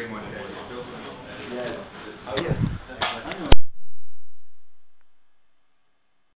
green one. Yes. Oh, yes.